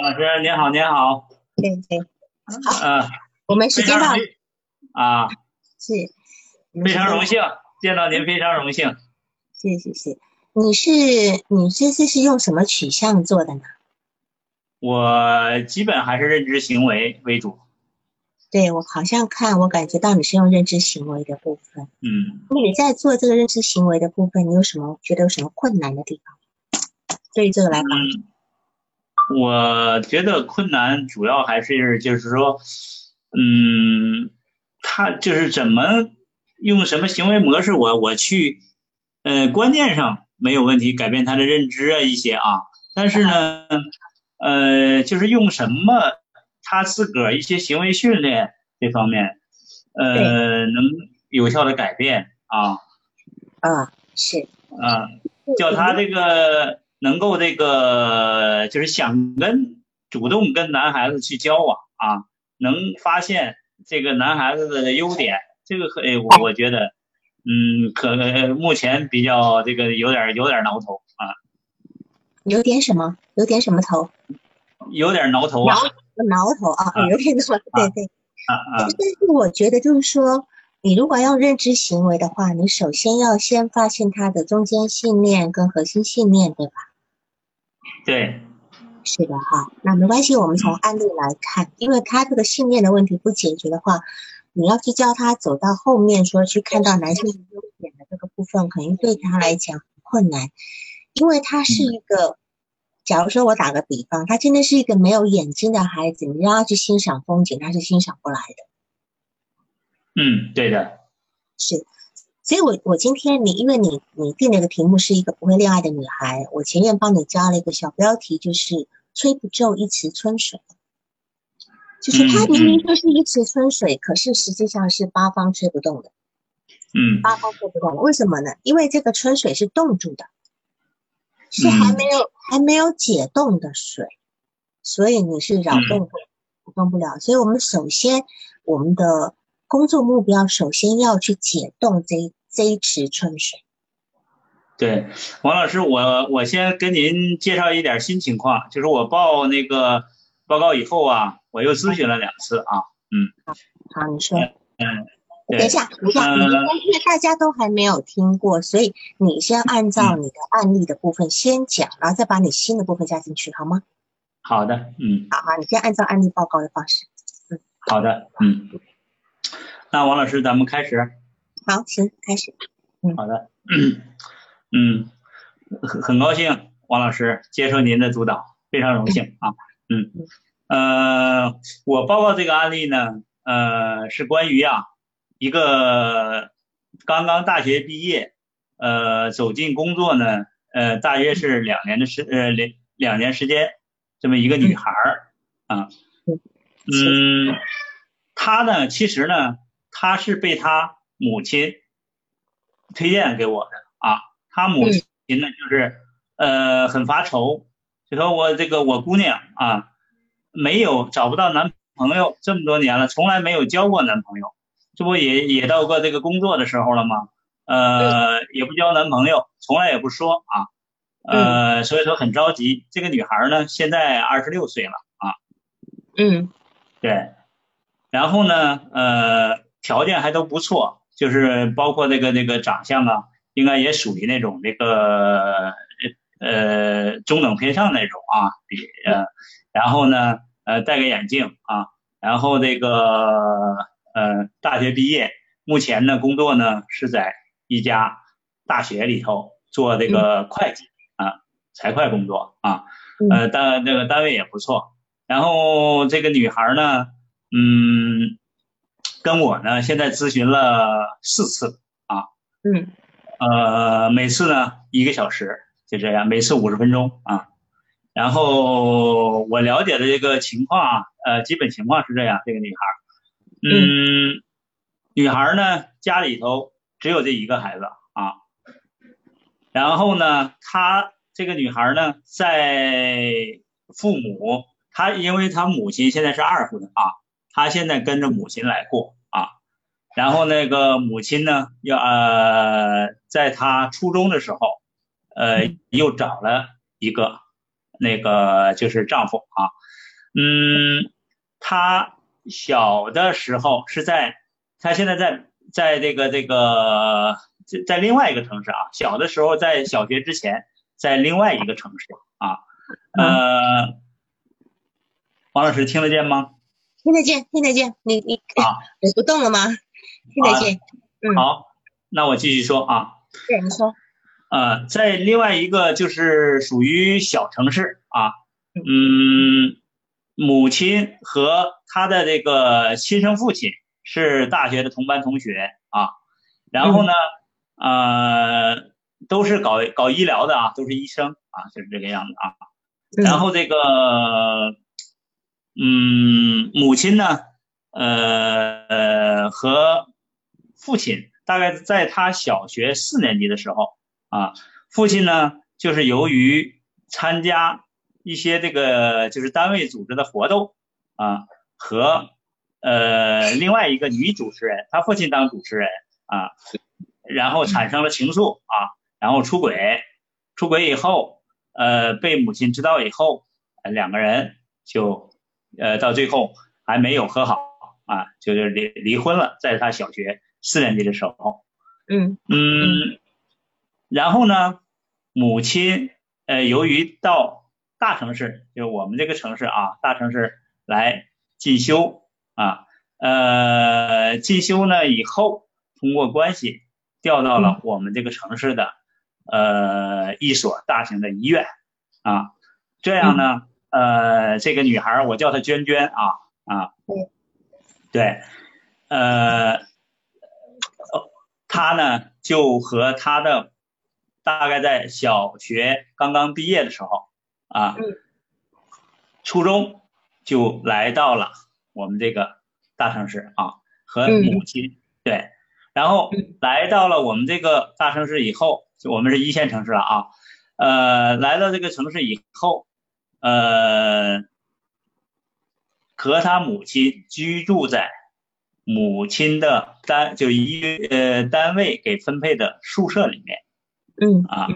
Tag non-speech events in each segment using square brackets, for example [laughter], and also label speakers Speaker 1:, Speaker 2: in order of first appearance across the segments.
Speaker 1: 老师您好，您好。
Speaker 2: 对对，好，
Speaker 1: 嗯，
Speaker 2: 我们时间到，
Speaker 1: 啊，
Speaker 2: 是，
Speaker 1: 非常荣幸见到您，非常荣幸。
Speaker 2: 谢谢谢。你是你这次是用什么取向做的呢？
Speaker 1: 我基本还是认知行为为主。
Speaker 2: 对我好像看，我感觉到你是用认知行为的部分。
Speaker 1: 嗯。
Speaker 2: 那你在做这个认知行为的部分，你有什么觉得有什么困难的地方？对于这个来讲，
Speaker 1: 我觉得困难主要还是就是说，嗯，他就是怎么用什么行为模式，我我去，呃，观念上没有问题，改变他的认知啊一些啊，但是呢，呃，就是用什么。他自个儿一些行为训练这方面，呃，能有效的改变啊，
Speaker 2: 啊是。
Speaker 1: 啊，叫他这个能够这个就是想跟主动跟男孩子去交往啊，能发现这个男孩子的优点，这个呃我我觉得，嗯，可能目前比较这个有点有点挠头啊，
Speaker 2: 有点什么？有点什么头？
Speaker 1: 有点挠头啊。
Speaker 2: 挠头啊，有点那么对对，
Speaker 1: 啊啊！但
Speaker 2: 是我觉得就是说，你如果要认知行为的话，你首先要先发现他的中间信念跟核心信念，对吧？
Speaker 1: 对，
Speaker 2: 是的哈。那没关系，我们从案例来看，因为他这个信念的问题不解决的话，你要去教他走到后面说去看到男性优点的这个部分，肯定对他来讲很困难，因为他是一个。假如说我打个比方，他今天是一个没有眼睛的孩子，你让他去欣赏风景，他是欣赏不来
Speaker 1: 的。嗯，对的，
Speaker 2: 是。所以，我我今天你因为你你定了一个题目是一个不会恋爱的女孩，我前面帮你加了一个小标题，就是吹不皱一池春水，就是他明明就是一池春水，可是实际上是八方吹不动的。
Speaker 1: 嗯，
Speaker 2: 八方吹不动，为什么呢？因为这个春水是冻住的。是还没有还没有解冻的水，所以你是扰动不动不了。所以我们首先我们的工作目标，首先要去解冻这这一池春水。
Speaker 1: 对，王老师，我我先跟您介绍一点新情况，就是我报那个报告以后啊，我又咨询了两次啊，
Speaker 2: 嗯，好，你说，
Speaker 1: 嗯。
Speaker 2: 等一下，等一下，因为大家都还没有听过，所以你先按照你的案例的部分先讲，然后再把你新的部分加进去，好吗？
Speaker 1: 好的，嗯。
Speaker 2: 好好，你先按照案例报告的方式。
Speaker 1: 嗯，好的，嗯。那王老师，咱们开始。
Speaker 2: 好，行，开始。
Speaker 1: 嗯，好的，嗯，很很高兴王老师接受您的主导，非常荣幸啊，嗯，呃，我报告这个案例呢，呃，是关于啊。一个刚刚大学毕业，呃，走进工作呢，呃，大约是两年的时，呃，两两年时间，这么一个女孩儿啊，嗯，她呢，其实呢，她是被她母亲推荐给我的啊，她母亲呢，就是呃，很发愁，就说我这个我姑娘啊，没有找不到男朋友这么多年了，从来没有交过男朋友。这不也也到过这个工作的时候了吗？呃，也不交男朋友，从来也不说啊，呃，所以说很着急。这个女孩呢，现在二十六岁了啊。
Speaker 2: 嗯，
Speaker 1: 对。然后呢，呃，条件还都不错，就是包括那个那个长相啊，应该也属于那种那个呃中等偏上那种啊，比呃，然后呢，呃，戴个眼镜啊，然后这个。呃，大学毕业，目前呢工作呢是在一家大学里头做这个会计啊，财会工作啊，呃单这个单位也不错。然后这个女孩呢，嗯，跟我呢现在咨询了四次啊，
Speaker 2: 嗯，
Speaker 1: 呃每次呢一个小时，就这样，每次五十分钟啊。然后我了解的这个情况啊，呃基本情况是这样，这个女孩。嗯，女孩呢，家里头只有这一个孩子啊。然后呢，她这个女孩呢，在父母，她因为她母亲现在是二婚啊，她现在跟着母亲来过啊。然后那个母亲呢，要呃，在她初中的时候，呃，又找了一个那个就是丈夫啊，嗯，她小的时候是在，她现在在在这个这个在在另外一个城市啊，小的时候在小学之前在另外一个城市啊，呃，王老师听得见吗？
Speaker 2: 听得见，听得见，你你啊，[laughs] 你不动了吗？听得见，
Speaker 1: 嗯，好，那我继续说啊，
Speaker 2: 对，你说。
Speaker 1: 呃，在另外一个就是属于小城市啊，嗯，母亲和他的这个亲生父亲是大学的同班同学啊，然后呢，呃，都是搞搞医疗的啊，都是医生啊，就是这个样子啊，然后这个，嗯，母亲呢，呃，和父亲大概在他小学四年级的时候。啊，父亲呢，就是由于参加一些这个就是单位组织的活动啊，和呃另外一个女主持人，他父亲当主持人啊，然后产生了情愫啊，然后出轨，出轨以后，呃被母亲知道以后，两个人就呃到最后还没有和好啊，就是离离婚了，在他小学四年级的时候，
Speaker 2: 嗯
Speaker 1: 嗯。然后呢，母亲呃，由于到大城市，就是我们这个城市啊，大城市来进修啊，呃，进修呢以后，通过关系调到了我们这个城市的呃一所大型的医院啊，这样呢，呃，这个女孩我叫她娟娟啊啊，对，呃，她呢就和她的。大概在小学刚刚毕业的时候啊，初中就来到了我们这个大城市啊，和母亲对，然后来到了我们这个大城市以后，就我们是一线城市了啊，呃，来到这个城市以后，呃，和他母亲居住在母亲的单就一呃单位给分配的宿舍里面。
Speaker 2: 嗯
Speaker 1: 啊，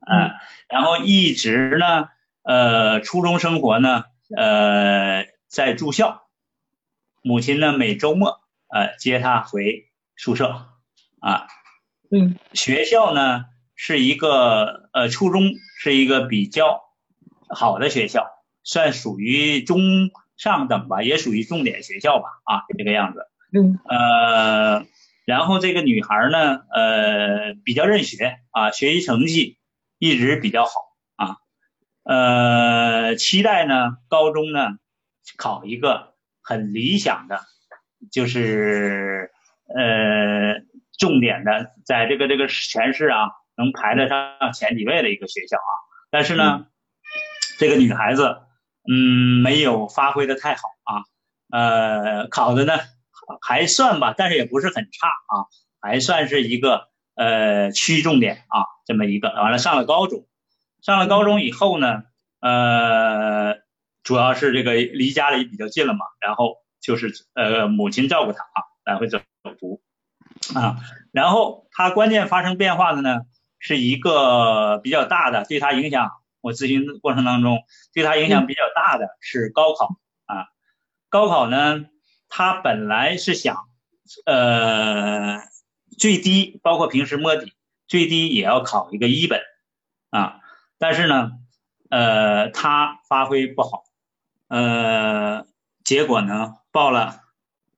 Speaker 1: 嗯，然后一直呢，呃，初中生活呢，呃，在住校，母亲呢每周末呃接他回宿舍，啊，
Speaker 2: 嗯，
Speaker 1: 学校呢是一个呃初中是一个比较好的学校，算属于中上等吧，也属于重点学校吧，啊，这个样子，
Speaker 2: 嗯，
Speaker 1: 呃。然后这个女孩呢，呃，比较认学啊，学习成绩一直比较好啊，呃，期待呢，高中呢考一个很理想的，就是呃重点的，在这个这个全市啊能排得上前几位的一个学校啊。但是呢，这个女孩子嗯没有发挥的太好啊，呃，考的呢。还算吧，但是也不是很差啊，还算是一个呃区重点啊，这么一个。完了上了高中，上了高中以后呢，呃，主要是这个离家里比较近了嘛，然后就是呃母亲照顾他啊，来回走读啊。然后他关键发生变化的呢，是一个比较大的，对他影响，我咨询过程当中对他影响比较大的是高考啊，高考呢。他本来是想，呃，最低包括平时摸底，最低也要考一个一本，啊，但是呢，呃，他发挥不好，呃，结果呢报了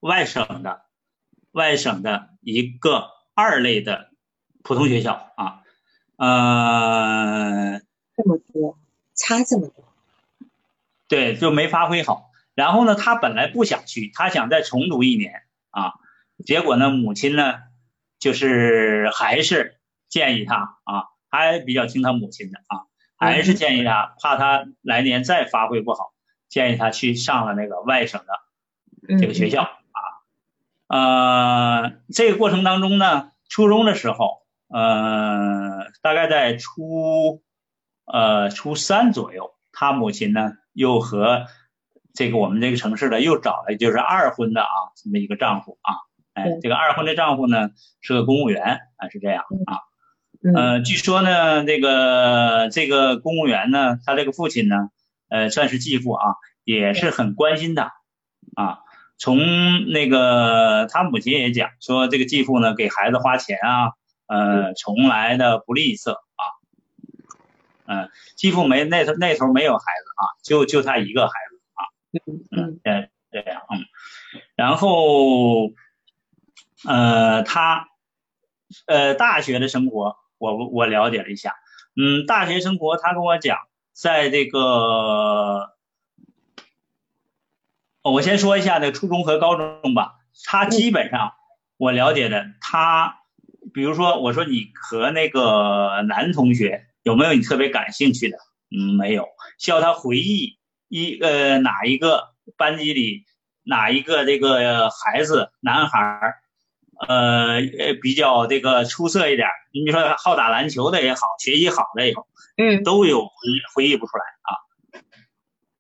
Speaker 1: 外省的，外省的一个二类的普通学校啊，呃，
Speaker 2: 这么多，差这么多，
Speaker 1: 对，就没发挥好。然后呢，他本来不想去，他想再重读一年啊。结果呢，母亲呢，就是还是建议他啊，还比较听他母亲的啊，还是建议他，怕他来年再发挥不好，建议他去上了那个外省的这个学校啊。呃，这个过程当中呢，初中的时候，呃，大概在初呃初三左右，他母亲呢又和。这个我们这个城市的又找了就是二婚的啊，这么一个丈夫啊，哎，这个二婚的丈夫呢是个公务员啊，是这样啊，呃，据说呢，这个这个公务员呢，他这个父亲呢，呃，算是继父啊，也是很关心他啊。从那个他母亲也讲说，这个继父呢，给孩子花钱啊，呃，从来的不吝啬啊。嗯，继父没那头那头没有孩子啊，就就他一个孩子啊。嗯嗯，对这样嗯。然后呃，他呃大学的生活。我我了解了一下，嗯，大学生活，他跟我讲，在这个，我先说一下那初中和高中吧。他基本上我了解的，他比如说，我说你和那个男同学有没有你特别感兴趣的？嗯，没有。需要他回忆一呃哪一个班级里哪一个这个孩子男孩。呃呃，比较这个出色一点，你说好打篮球的也好，学习好的也好，
Speaker 2: 嗯，
Speaker 1: 都有回回忆不出来啊。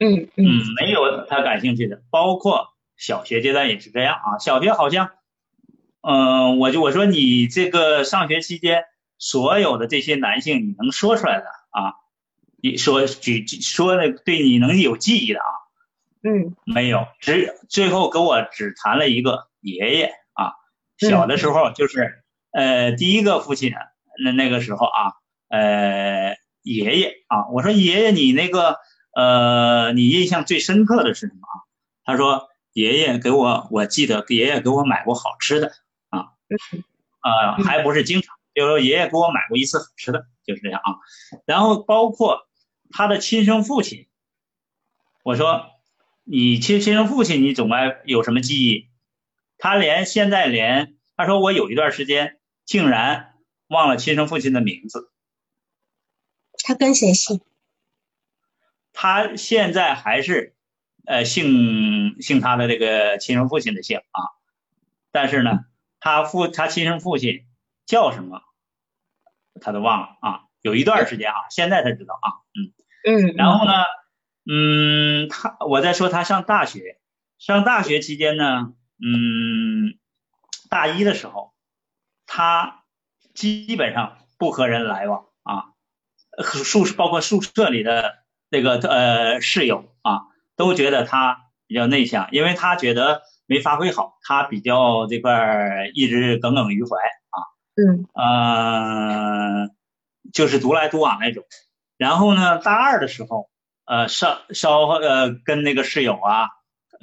Speaker 2: 嗯嗯，
Speaker 1: 没有他感兴趣的，包括小学阶段也是这样啊。小学好像，嗯，我就我说你这个上学期间所有的这些男性，你能说出来的啊？你说举说的对你能有记忆的啊？
Speaker 2: 嗯，
Speaker 1: 没有，只最后跟我只谈了一个爷爷啊。小的时候就是，呃，第一个父亲，那那个时候啊，呃，爷爷啊，我说爷爷你那个，呃，你印象最深刻的是什么啊？他说爷爷给我，我记得爷爷给我买过好吃的啊，啊，还不是经常，就是说爷爷给我买过一次好吃的，就是这样啊。然后包括他的亲生父亲，我说你亲亲生父亲你总该有什么记忆？他连现在连他说我有一段时间竟然忘了亲生父亲的名字。
Speaker 2: 他跟谁姓？
Speaker 1: 他现在还是呃姓姓他的这个亲生父亲的姓啊，但是呢，他父他亲生父亲叫什么，他都忘了啊。有一段时间啊，现在才知道啊，
Speaker 2: 嗯嗯。
Speaker 1: 然后呢，嗯，他我在说他上大学，上大学期间呢。嗯，大一的时候，他基本上不和人来往啊，宿包括宿舍里的那个呃室友啊，都觉得他比较内向，因为他觉得没发挥好，他比较这块一直耿耿于怀啊。
Speaker 2: 嗯。
Speaker 1: 呃，就是独来独往那种。然后呢，大二的时候，呃，稍稍呃跟那个室友啊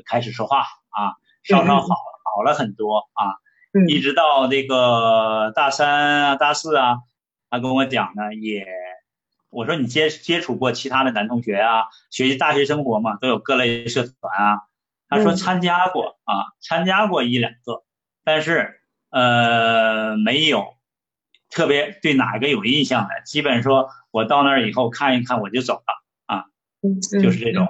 Speaker 1: 开始说话啊。稍稍好好了很多啊，一直到那个大三啊、大四啊，他跟我讲呢，也我说你接接触过其他的男同学啊，学习大学生活嘛，都有各类社团啊，他说参加过啊，参加过一两个，但是呃没有特别对哪个有印象的，基本说我到那儿以后看一看我就走了啊，就是这种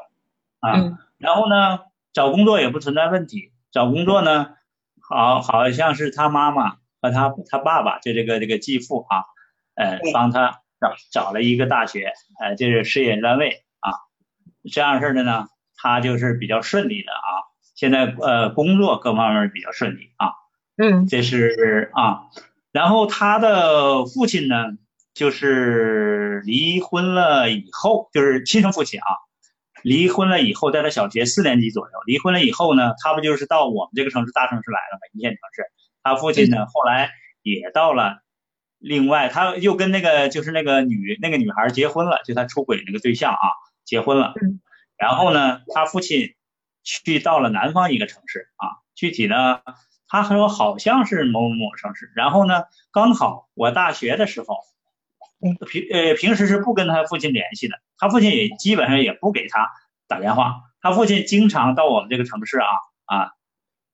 Speaker 1: 啊，然后呢找工作也不存在问题。找工作呢，好，好像是他妈妈和他他爸爸，就这个这个继父啊，呃，帮他找找了一个大学，呃，就是事业单位啊，这样式的呢，他就是比较顺利的啊，现在呃工作各方面比较顺利啊，
Speaker 2: 嗯，
Speaker 1: 这是啊，然后他的父亲呢，就是离婚了以后，就是亲生父亲啊。离婚了以后，在他小学四年级左右，离婚了以后呢，他不就是到我们这个城市大城市来了嘛？一线城市。他父亲呢，后来也到了。另外，他又跟那个就是那个女那个女孩结婚了，就他出轨那个对象啊，结婚了。然后呢，他父亲去到了南方一个城市啊，具体呢，他说好像是某某某城市。然后呢，刚好我大学的时候。平呃平时是不跟他父亲联系的，他父亲也基本上也不给他打电话。他父亲经常到我们这个城市啊啊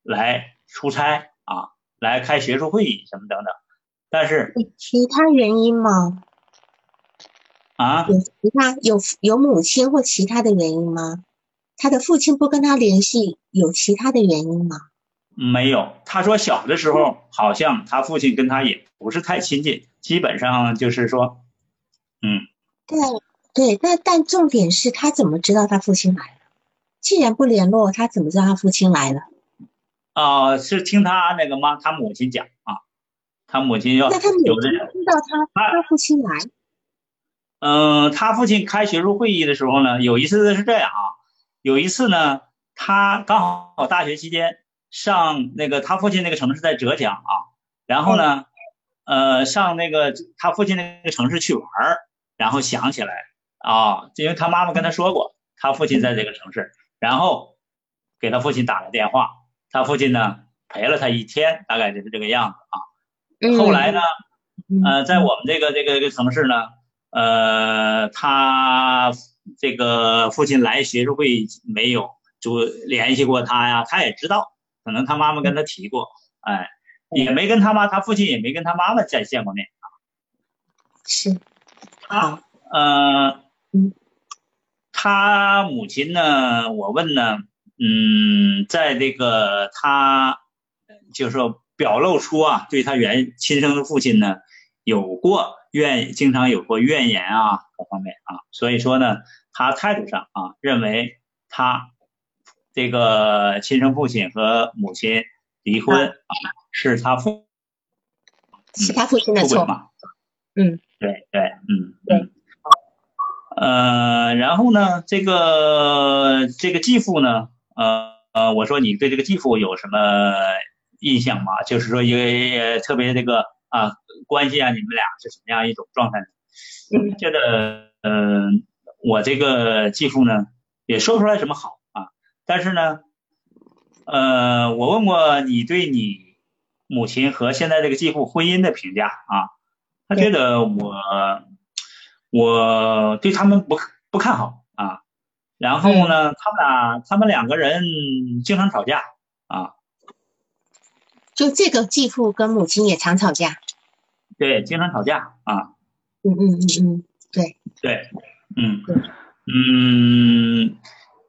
Speaker 1: 来出差啊，来开学术会议什么等等。但是
Speaker 2: 其他原因吗？
Speaker 1: 啊？
Speaker 2: 有其他有有母亲或其他的原因吗？他的父亲不跟他联系，有其他的原因吗？
Speaker 1: 没有，他说小的时候好像他父亲跟他也不是太亲近，基本上就是说，嗯，
Speaker 2: 对对，但但重点是他怎么知道他父亲来了？既然不联络，他怎么知道他父亲来了？
Speaker 1: 啊，是听他那个妈，他母亲讲啊，他母亲要
Speaker 2: 那他每
Speaker 1: 有的
Speaker 2: 天听到他他父亲来，
Speaker 1: 嗯，他父亲开学术会议的时候呢，有一次是这样啊，有一次呢，他刚好大学期间上那个他父亲那个城市在浙江啊，然后呢，呃，上那个他父亲那个城市去玩儿，然后想起来啊，因为他妈妈跟他说过，他父亲在这个城市，然后给他父亲打了电话，他父亲呢陪了他一天，大概就是这个样子啊。
Speaker 2: 嗯
Speaker 1: 后来呢，
Speaker 2: 嗯
Speaker 1: 呃，在我们这个这个这个城市呢，呃，他这个父亲来学术会没有就联系过他呀，他也知道，可能他妈妈跟他提过，哎，也没跟他妈，他父亲也没跟他妈妈再见过面啊。
Speaker 2: 是好，
Speaker 1: 呃，
Speaker 2: 嗯，
Speaker 1: 他母亲呢，我问呢，嗯，在这个他就是说表露出啊，对他原亲生的父亲呢，有过怨，经常有过怨言啊，各方面啊，所以说呢，他态度上啊，认为他这个亲生父亲和母亲离婚啊，是他父
Speaker 2: 是他父亲的错，
Speaker 1: 出轨嘛，
Speaker 2: 嗯，
Speaker 1: 对对，嗯，
Speaker 2: 对。
Speaker 1: 嗯，呃，然后呢，这个这个继父呢，呃呃，我说你对这个继父有什么印象吗？就是说，因为呃特别这个啊关系啊，你们俩是什么样一种状态呢？
Speaker 2: 嗯。
Speaker 1: 觉得，嗯、我这个继父呢，也说不出来什么好啊，但是呢，呃，我问过你对你母亲和现在这个继父婚姻的评价啊，他觉得我我对他们不不看好啊，然后呢，他们俩他们两个人经常吵架啊，
Speaker 2: 就这个继父跟母亲也常吵架，
Speaker 1: 对，经常吵架啊，
Speaker 2: 嗯嗯嗯嗯，对，
Speaker 1: 对，嗯嗯，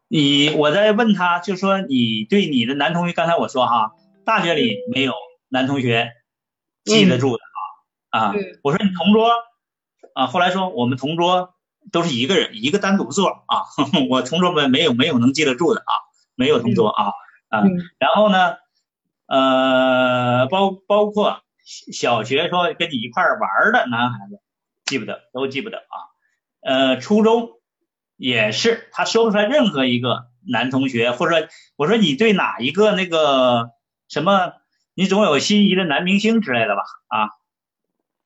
Speaker 1: 你我在问他，就说你对你的男同学，刚才我说哈，大学里没有男同学记得住的啊，啊
Speaker 2: 嗯，
Speaker 1: 我说你同桌啊，后来说我们同桌都是一个人，一个单独座啊，[laughs] 我同桌们没有没有能记得住的啊，没有同桌啊，啊，
Speaker 2: 嗯。
Speaker 1: 然后呢，呃，包包括小学说跟你一块玩的男孩子，记不得，都记不得啊。呃，初中也是，他说不出来任何一个男同学，或者说我说你对哪一个那个什么，你总有心仪的男明星之类的吧？啊，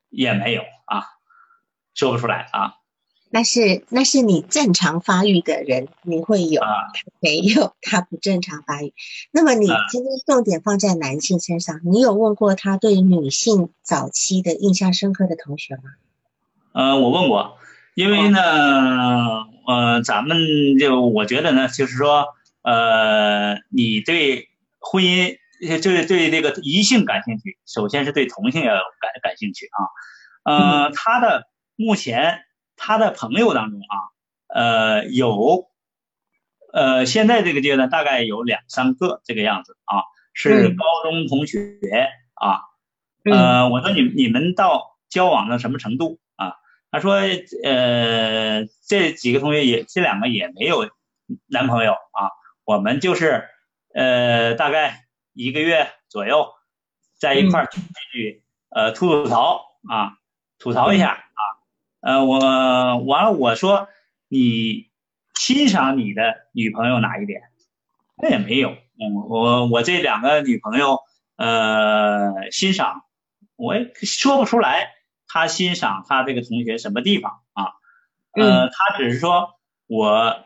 Speaker 1: 也没有啊，说不出来啊
Speaker 2: 那是那是你正常发育的人，你会有，
Speaker 1: 啊。
Speaker 2: 没有他不正常发育。那么你
Speaker 1: 啊
Speaker 2: 今天重点放在男性身上，你有问过他对女性早期的印象深刻的同学吗？
Speaker 1: 呃，我问过，因为呢，呃，咱们就我觉得呢，就是说，呃，你对婚姻，就是对这个异性感兴趣，首先是对同性要有感感兴趣啊。呃，他的目前他的朋友当中啊，呃，有，呃，现在这个阶段大概有两三个这个样子啊，是
Speaker 2: 嗯
Speaker 1: 高中同学啊，
Speaker 2: 嗯
Speaker 1: 呃，我说你你们到交往到什么程度啊？他说，呃，这几个同学也这两个也没有男朋友啊，我们就是呃大概一个月左右在一块儿去去呃吐吐槽啊，吐槽一下啊，呃我完了我说你欣赏你的女朋友哪一点？那也没有，嗯，我我这两个女朋友呃欣赏。我也说不出来，他欣赏他这个同学什么地方啊？呃，他只是说我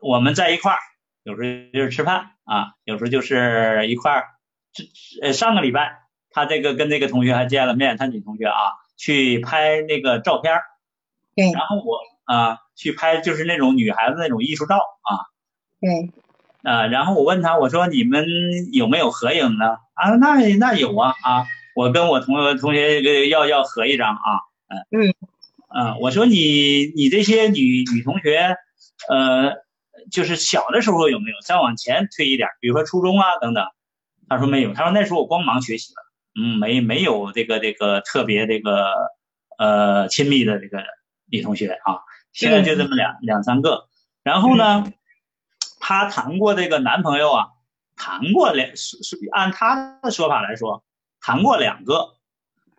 Speaker 1: 我们在一块儿，有时候就是吃饭啊，有时候就是一块儿。这呃上个礼拜他这个跟这个同学还见了面，他女同学啊，去拍那个照片儿，
Speaker 2: 对
Speaker 1: 然后我啊去拍就是那种女孩子那种艺术照啊，
Speaker 2: 对，
Speaker 1: 啊，然后我问他，我说你们有没有合影呢？啊，那那有啊啊，我跟我同同学这个要要合一张啊，嗯
Speaker 2: 嗯
Speaker 1: 啊，我说你你这些女女同学，呃，就是小的时候有没有？再往前推一点，比如说初中啊等等。他说没有，他说那时候我光忙学习了，嗯，没没有这个这个特别这个呃亲密的这个女同学啊，现在就这么两两三个。然后呢，她谈过这个男朋友啊，谈过两是是按她的说法来说，谈过两个，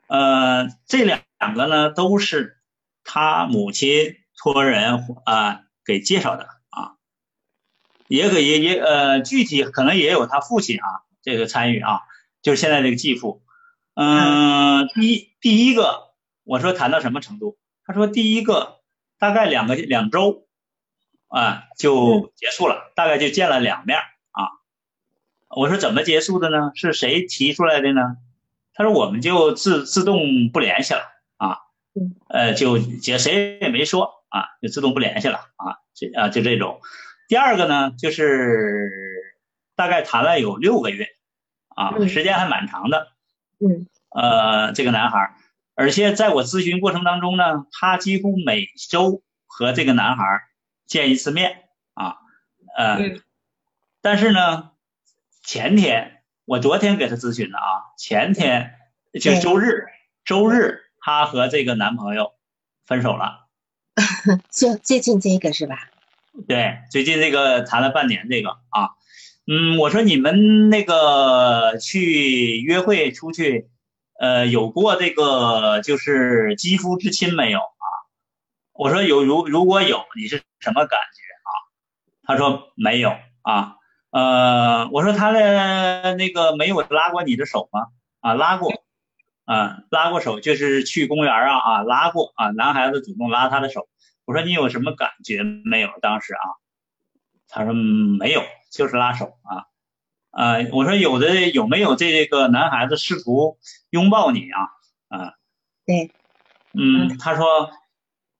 Speaker 1: 呃，这两两个呢都是他母亲托人啊给介绍的啊，也可也也呃具体可能也有他父亲啊这个参与啊，就是现在这个继父。嗯，第一第一个我说谈到什么程度？他说第一个大概两个两周啊就结束了，大概就见了两面啊。我说怎么结束的呢？是谁提出来的呢？他说我们就自自动不联系了啊，呃就结谁也没说啊，就自动不联系了啊，这啊就这种。第二个呢就是大概谈了有六个月啊，时间还蛮长的。
Speaker 2: 嗯，
Speaker 1: 呃，这个男孩，而且在我咨询过程当中呢，他几乎每周和这个男孩见一次面啊，呃，但是呢，前天我昨天给她咨询的啊，前天就周日，周日她和这个男朋友分手了，[laughs]
Speaker 2: 就最近这个是吧？
Speaker 1: 对，最近这个谈了半年这个啊。嗯，我说你们那个去约会出去，呃，有过这个就是肌肤之亲没有啊？我说有，如如果有，你是什么感觉啊？他说没有啊。呃，我说他的那个没有拉过你的手吗？啊，拉过，啊，拉过手，就是去公园啊啊，拉过啊，男孩子主动拉他的手。我说你有什么感觉没有？当时啊，他说没有。就是拉手啊，啊，我说有的有没有这个男孩子试图拥抱你啊？啊，
Speaker 2: 对，
Speaker 1: 嗯，他说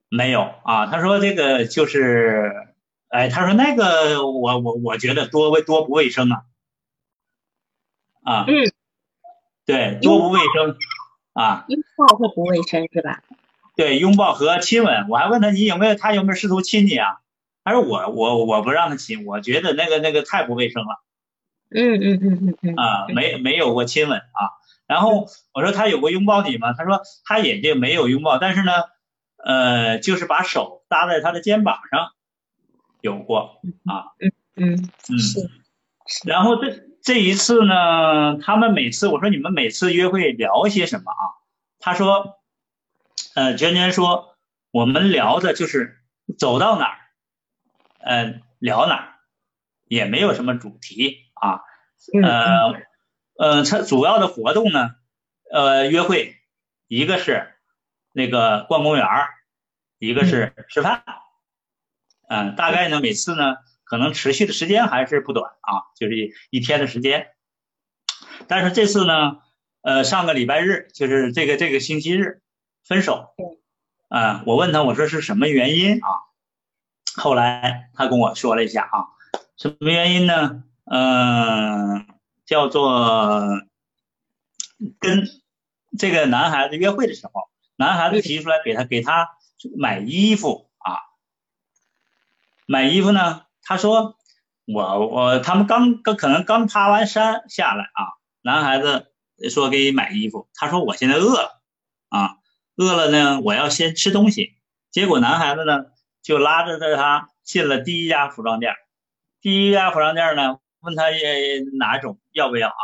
Speaker 1: 没有啊，他说这个就是，哎，他说那个我我我觉得多卫多不卫生啊，啊，
Speaker 2: 嗯，
Speaker 1: 对，多不卫生啊，
Speaker 2: 拥抱会不卫生是吧？
Speaker 1: 对，拥抱和亲吻，我还问他你有没有他有没有试图亲你啊？他说我我我不让他亲，我觉得那个那个太不卫生了。
Speaker 2: 嗯嗯嗯嗯嗯。
Speaker 1: 啊，没没有过亲吻啊。然后我说他有过拥抱你吗？他说他也就没有拥抱，但是呢，呃，就是把手搭在他的肩膀上，有过
Speaker 2: 啊。嗯嗯嗯。是。
Speaker 1: 然后这这一次呢，他们每次我说你们每次约会聊些什么啊？他说，呃，娟娟说我们聊的就是走到哪儿。嗯，聊哪儿也没有什么主题啊，呃，呃，他主要的活动呢，呃，约会，一个是那个逛公园儿，一个是吃饭，嗯，大概呢每次呢可能持续的时间还是不短啊，就是一天的时间，但是这次呢，呃，上个礼拜日就是这个这个星期日分手，啊，我问他我说是什么原因啊？后来他跟我说了一下啊，什么原因呢？嗯，叫做跟这个男孩子约会的时候，男孩子提出来给他给他买衣服啊，买衣服呢，他说我我他们刚刚可能刚爬完山下来啊，男孩子说给你买衣服，他说我现在饿了啊，饿了呢，我要先吃东西，结果男孩子呢。就拉着着他进了第一家服装店，第一家服装店呢，问他也哪种要不要啊？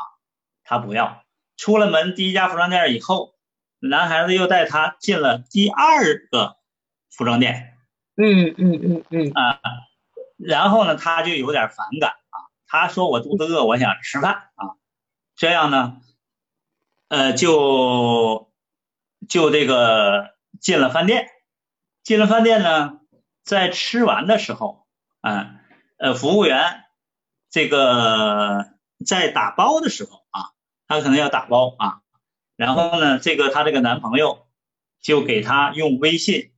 Speaker 1: 他不要。出了门第一家服装店以后，男孩子又带他进了第二个服装店。
Speaker 2: 嗯嗯嗯嗯
Speaker 1: 啊，然后呢，他就有点反感啊。他说我肚子饿，我想吃饭啊。这样呢，呃，就就这个进了饭店，进了饭店呢。在吃完的时候，啊，呃，服务员这个在打包的时候啊，他可能要打包啊，然后呢，这个他这个男朋友就给他用微信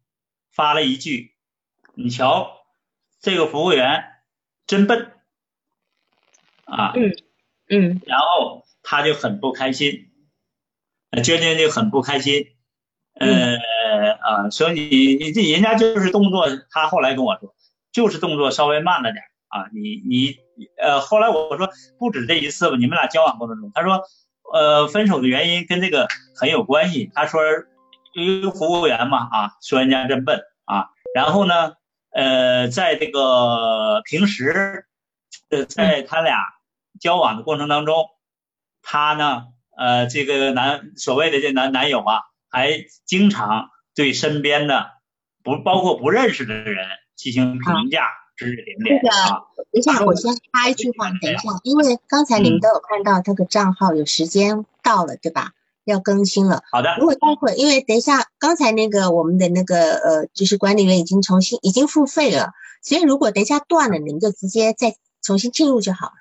Speaker 1: 发了一句：“你瞧，这个服务员真笨啊。”
Speaker 2: 嗯嗯，
Speaker 1: 然后他就很不开心，娟娟就很不开心，呃。呃啊，说你你这人家就是动作，他后来跟我说，就是动作稍微慢了点啊。你你呃，后来我说不止这一次吧，你们俩交往过程中，他说呃，分手的原因跟这个很有关系。他说因为服务员嘛啊，说人家真笨啊。然后呢，呃，在这个平时呃，在他俩交往的过程当中，他呢呃，这个男所谓的这男男友啊，还经常对身边的不包括不认识的人进行评价，指指点点啊。
Speaker 2: 等一下，我先插一句话，等一下，因为刚才你们都有看到这个账号有时间到了，对吧？要更新了。
Speaker 1: 好的。
Speaker 2: 如果待会，因为等一下，刚才那个我们的那个呃，就是管理员已经重新已经付费了，所以如果等一下断了，你们就直接再重新进入就好了。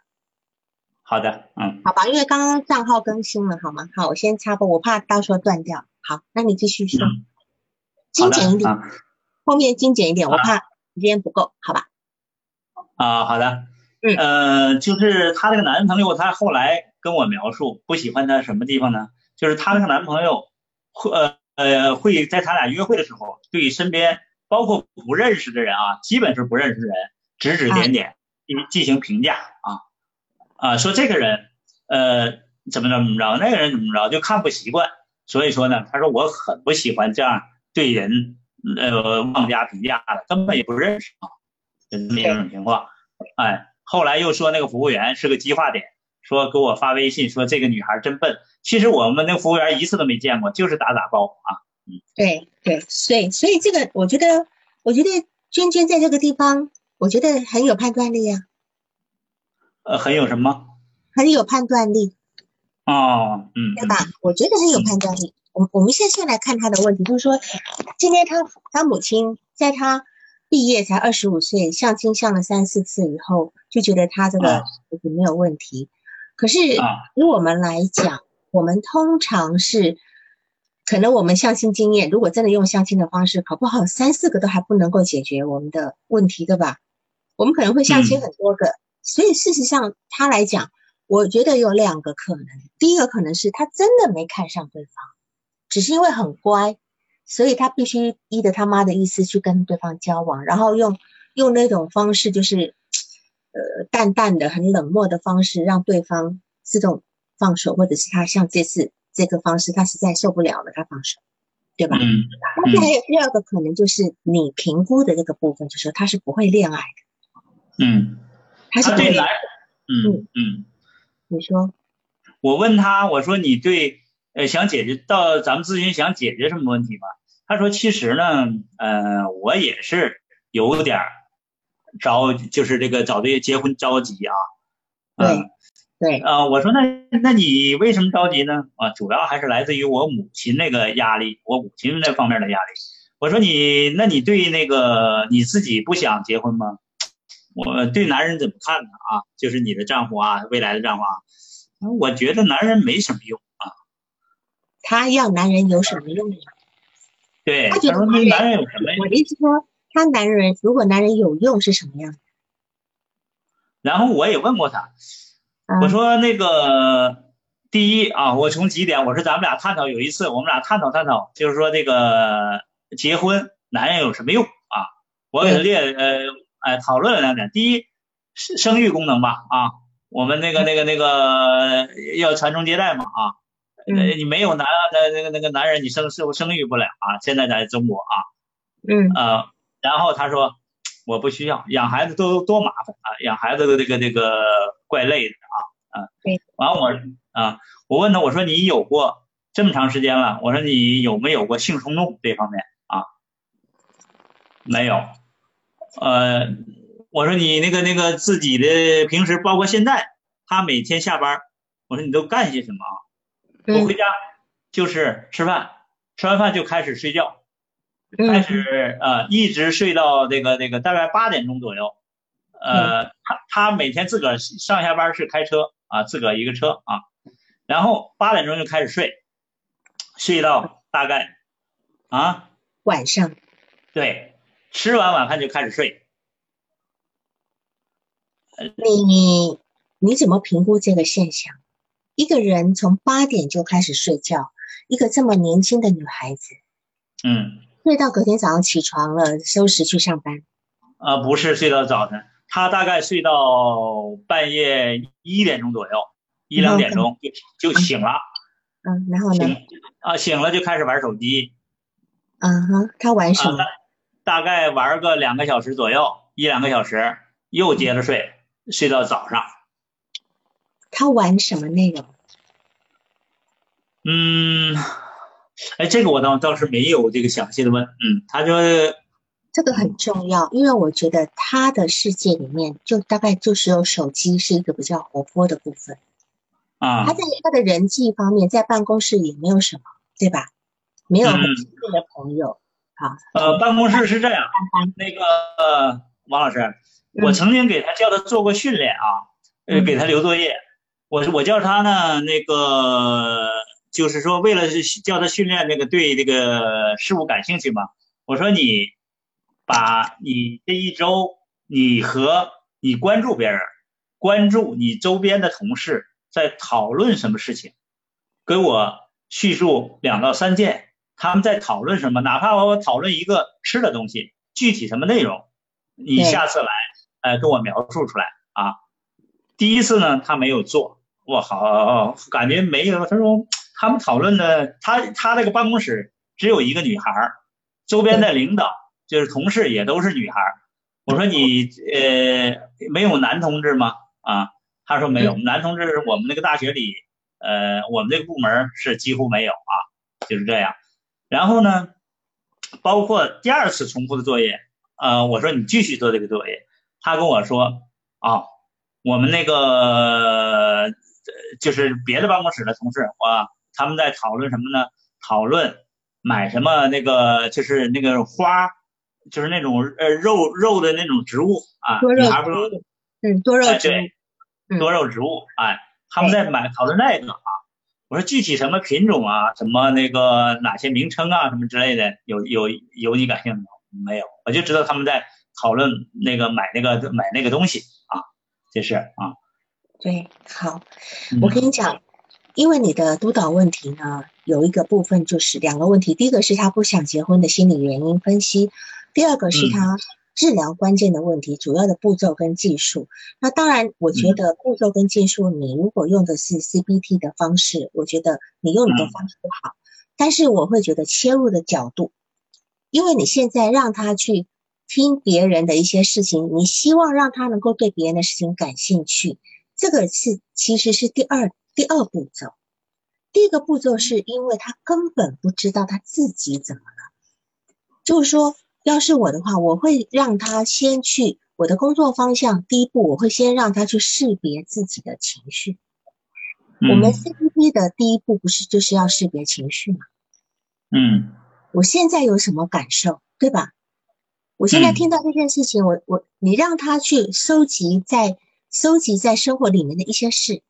Speaker 1: 好的，嗯。
Speaker 2: 好吧，因为刚刚账号更新了，好吗？好，我先插播，我怕到时候断掉。好，那你继续说。精简一点，后面精简一点，我怕时间不够，好吧？
Speaker 1: 啊，好的。嗯。呃，就是她这个男朋友，他后来跟我描述不喜欢他什么地方呢？就是她那个男朋友会呃呃会在他俩约会的时候，对身边包括不认识的人啊，基本是不认识的人指指点点，进进行评价啊啊，说这个人呃怎么怎么着，那个人怎么着，就看不习惯。所以说呢，他说我很不喜欢这样对人呃妄加评价的，根本也不认识啊，就这么一种情况。哎，后来又说那个服务员是个激化点。说给我发微信说这个女孩真笨，其实我们那个服务员一次都没见过，就是打打包啊。
Speaker 2: 嗯，对对，所以所以这个我觉得，我觉得娟娟在这个地方，我觉得很有判断力呀。
Speaker 1: 呃，很有什么？
Speaker 2: 很有判断力。
Speaker 1: 哦，嗯，
Speaker 2: 对吧？我觉得很有判断力。我我们现在先来看他的问题，就是说，今天他他母亲在他毕业才二十五岁，相亲相了三四次以后，就觉得他这个没有问题。可是，以我们来讲，我们通常是，可能我们相亲经验，如果真的用相亲的方式，搞不好三四个都还不能够解决我们的问题，对吧？我们可能会相亲很多个，所以事实上他来讲，我觉得有两个可能。第一个可能是他真的没看上对方，只是因为很乖，所以他必须依着他妈的意思去跟对方交往，然后用用那种方式就是。呃，淡淡的、很冷漠的方式，让对方自动放手，或者是他像这次这个方式，他实在受不了了，他放手，对吧？嗯。那还有第二个可能，就是你评估的这个部分，就是他是不会恋爱
Speaker 1: 的。嗯。
Speaker 2: 他是
Speaker 1: 对男。嗯嗯。
Speaker 2: 你说。
Speaker 1: 我问他，我说你对呃想解决到咱们咨询想解决什么问题吗？他说其实呢，呃，我也是有点儿。着就是这个找对结婚着急啊，
Speaker 2: 嗯对
Speaker 1: 啊，我说那那你为什么着急呢？啊，主要还是来自于我母亲那个压力，我母亲那方面的压力。我说你那你对那个你自己不想结婚吗？我对男人怎么看呢？啊，就是你的丈夫啊，未来的丈夫啊，我觉得男人没什么用啊。
Speaker 2: 他要男人有什么用？
Speaker 1: 对，他说对男人有什么用？
Speaker 2: 我的意思说。他男人如果男人有用是什么样？
Speaker 1: 然后我也问过他，我说那个第一啊，我从几点，我说咱们俩探讨，有一次我们俩探讨探讨，就是说这个结婚男人有什么用啊？我给他列呃哎讨论了两点，第一生生育功能吧啊，我们那个那个那个要传宗接代嘛啊，你没有男的那个那个男人你生生生育不了啊，现在在中国啊，
Speaker 2: 嗯
Speaker 1: 啊。然后他说，我不需要养孩子都多麻烦啊，养孩子的这个这个怪累的啊啊。
Speaker 2: 对。
Speaker 1: 完我啊，我问他，我说你有过这么长时间了，我说你有没有过性冲动这方面啊？没有。呃，我说你那个那个自己的平时包括现在，他每天下班，我说你都干些什么啊？我回家就是吃饭，吃完饭就开始睡觉。开始呃，一直睡到这个这个大概八点钟左右，呃，他他每天自个儿上下班是开车啊，自个儿一个车啊，然后八点钟就开始睡，睡到大概啊
Speaker 2: 晚上，
Speaker 1: 对，吃完晚饭就开始睡。
Speaker 2: 你你怎么评估这个现象？一个人从八点就开始睡觉，一个这么年轻的女孩子，
Speaker 1: 嗯。
Speaker 2: 睡到隔天早上起床了，收拾去上班。
Speaker 1: 呃，不是睡到早晨，他大概睡到半夜一点钟左右，一两点钟就就醒了。
Speaker 2: 嗯，然后呢？
Speaker 1: 啊，醒了就开始玩手机。
Speaker 2: 嗯哼，他玩什么？
Speaker 1: 大概玩个两个小时左右，一两个小时，又接着睡，睡到早上。
Speaker 2: 他玩什么内容？
Speaker 1: 嗯，哎，这个我倒倒是没有这个详细的问。嗯，他说
Speaker 2: 这个很重要，因为我觉得他的世界里面就大概就是有手机是一个比较活泼的部分。
Speaker 1: 啊，
Speaker 2: 他在他的人际方面，在办公室也没有什么，对吧？没有很亲近的朋友。好，
Speaker 1: 呃，办公室是这样，那个王老师，我曾经给他叫他做过训练啊，呃，给他留作业。我我叫他呢，那个就是说，为了叫他训练那个对这个事物感兴趣嘛。我说你把你这一周，你和你关注别人，关注你周边的同事在讨论什么事情，给我叙述两到三件。他们在讨论什么？哪怕我讨论一个吃的东西，具体什么内容，你下次来，呃，跟我描述出来啊。第一次呢，他没有做，我好感觉没有。他说他们讨论的，他他那个办公室只有一个女孩儿，周边的领导就是同事也都是女孩儿。我说你呃没有男同志吗？啊，他说没有，男同志我们那个大学里，呃，我们这个部门是几乎没有啊，就是这样。然后呢，包括第二次重复的作业，呃，我说你继续做这个作业，他跟我说啊，我们那个就是别的办公室的同事啊，他们在讨论什么呢？讨论买什么那个就是那个花，就是那种呃肉肉的那种植物啊，
Speaker 2: 多肉
Speaker 1: 植物，
Speaker 2: 嗯，多肉植
Speaker 1: 物，多肉植物，哎，他们在买讨论那个啊。我说具体什么品种啊，什么那个哪些名称啊，什么之类的，有有有你感兴趣没有？我就知道他们在讨论那个买那个买那个东西啊，这是啊。
Speaker 2: 对，好，我跟你讲，因为你的督导问题呢，有一个部分就是两个问题，第一个是他不想结婚的心理原因分析，第二个是他。治疗关键的问题，主要的步骤跟技术。那当然，我觉得步骤跟技术，你如果用的是 CBT 的方式，我觉得你用你的方式好。但是我会觉得切入的角度，因为你现在让他去听别人的一些事情，你希望让他能够对别人的事情感兴趣，这个是其实是第二第二步骤。第一个步骤是因为他根本不知道他自己怎么了，就是说。要是我的话，我会让他先去我的工作方向。第一步，我会先让他去识别自己的情绪。我们 CPT 的第一步不是就是要识别情绪吗？
Speaker 1: 嗯。
Speaker 2: 我现在有什么感受，对吧？我现在听到这件事情，我我你让他去收集在收集在生活里面的一些事，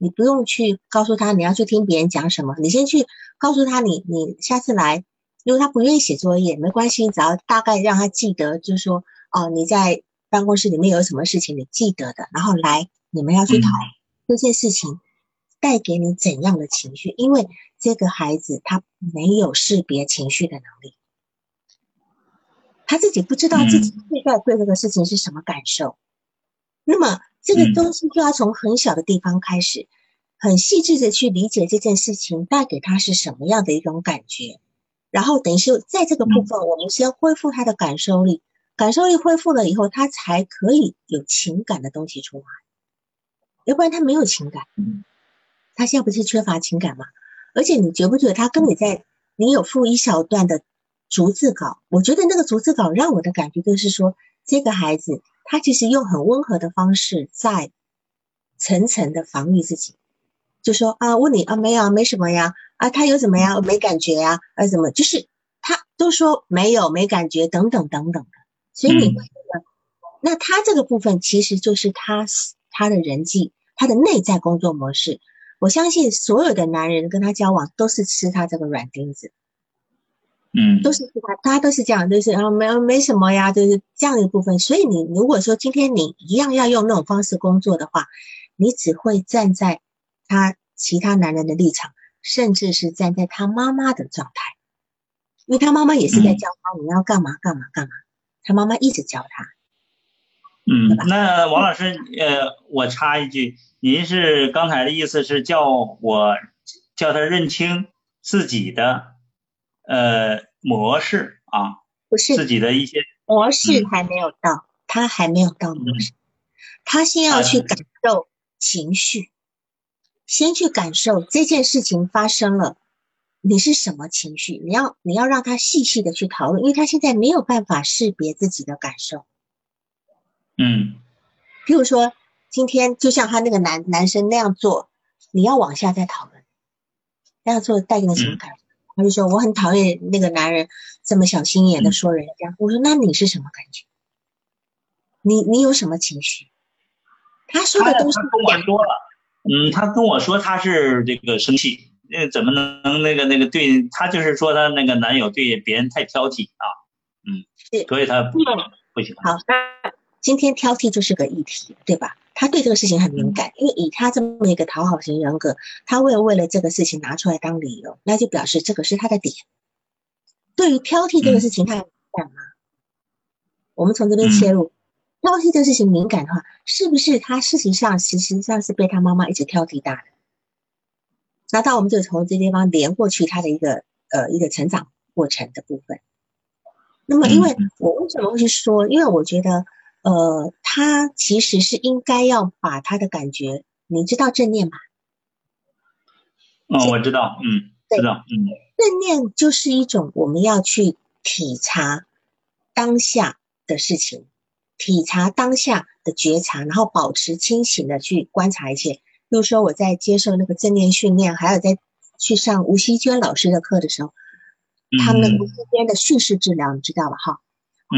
Speaker 2: 你不用去告诉他你要去听别人讲什么，你先去告诉他你你下次来。因为他不愿意写作业，没关系，只要大概让他记得，就是说，哦，你在办公室里面有什么事情你记得的，然后来你们要去讨这件事情带给你怎样的情绪？因为这个孩子他没有识别情绪的能力，他自己不知道自己现在对这个事情是什么感受。那么这个东西就要从很小的地方开始，很细致的去理解这件事情带给他是什么样的一种感觉。然后等于是在这个部分，我们先恢复他的感受力，感受力恢复了以后，他才可以有情感的东西出来，要不然他没有情感。他现在不是缺乏情感吗？而且你觉不觉得他跟你在，你有附一小段的逐字稿？我觉得那个逐字稿让我的感觉就是说，这个孩子他其实用很温和的方式在层层的防御自己。就说啊，问你啊，没有，没什么呀，啊，他有怎么样？没感觉呀，啊，怎么？就是他都说没有，没感觉，等等等等的。所以你会觉得，那他这个部分其实就是他他的人际，他的内在工作模式。我相信所有的男人跟他交往都是吃他这个软钉子，
Speaker 1: 嗯，
Speaker 2: 都是吃他，他都是这样，就是啊，没有没什么呀，就是这样一部分。所以你如果说今天你一样要用那种方式工作的话，你只会站在。他其他男人的立场，甚至是站在他妈妈的状态，因为他妈妈也是在教他你要干嘛干嘛干嘛，他妈妈一直教他。
Speaker 1: 嗯，那王老师，呃，我插一句，您是刚才的意思是叫我叫他认清自己的呃模式啊？
Speaker 2: 不是
Speaker 1: 自己的一些
Speaker 2: 模式还没有到，他还没有到模式，他先要去感受情绪。先去感受这件事情发生了，你是什么情绪？你要你要让他细细的去讨论，因为他现在没有办法识别自己的感受。
Speaker 1: 嗯，
Speaker 2: 譬如说，今天就像他那个男男生那样做，你要往下再讨论，那样做带给你什么感受？他就说我很讨厌那个男人这么小心眼的说人家。我说那你是什么感觉？你你有什么情绪？他说的都是
Speaker 1: 跟我说了。嗯，他跟我说他是这个生气，那怎么能那个那个对他就是说他那个男友对别人太挑剔啊，嗯，
Speaker 2: 是，
Speaker 1: 所以他不不喜
Speaker 2: 欢。好，那今天挑剔就是个议题，对吧？他对这个事情很敏感，因为以他这么一个讨好型人格，他为了为了这个事情拿出来当理由，那就表示这个是他的点。对于挑剔这个事情，他敏感吗？我们从这边切入。挑剔这事情敏感的话，是不是他事实上实际上是被他妈妈一直挑剔大的？那到我们就从这地方连过去他的一个呃一个成长过程的部分。那么，因为我为什么会去说？因为我觉得呃，他其实是应该要把他的感觉，你知道正念吗？
Speaker 1: 嗯，我知道，嗯，知道，嗯，
Speaker 2: 正念就是一种我们要去体察当下的事情。体察当下的觉察，然后保持清醒的去观察一切。比如说我在接受那个正念训练，还有在去上吴希娟老师的课的时候，他们吴希娟的叙事治疗，你知道吧？哈，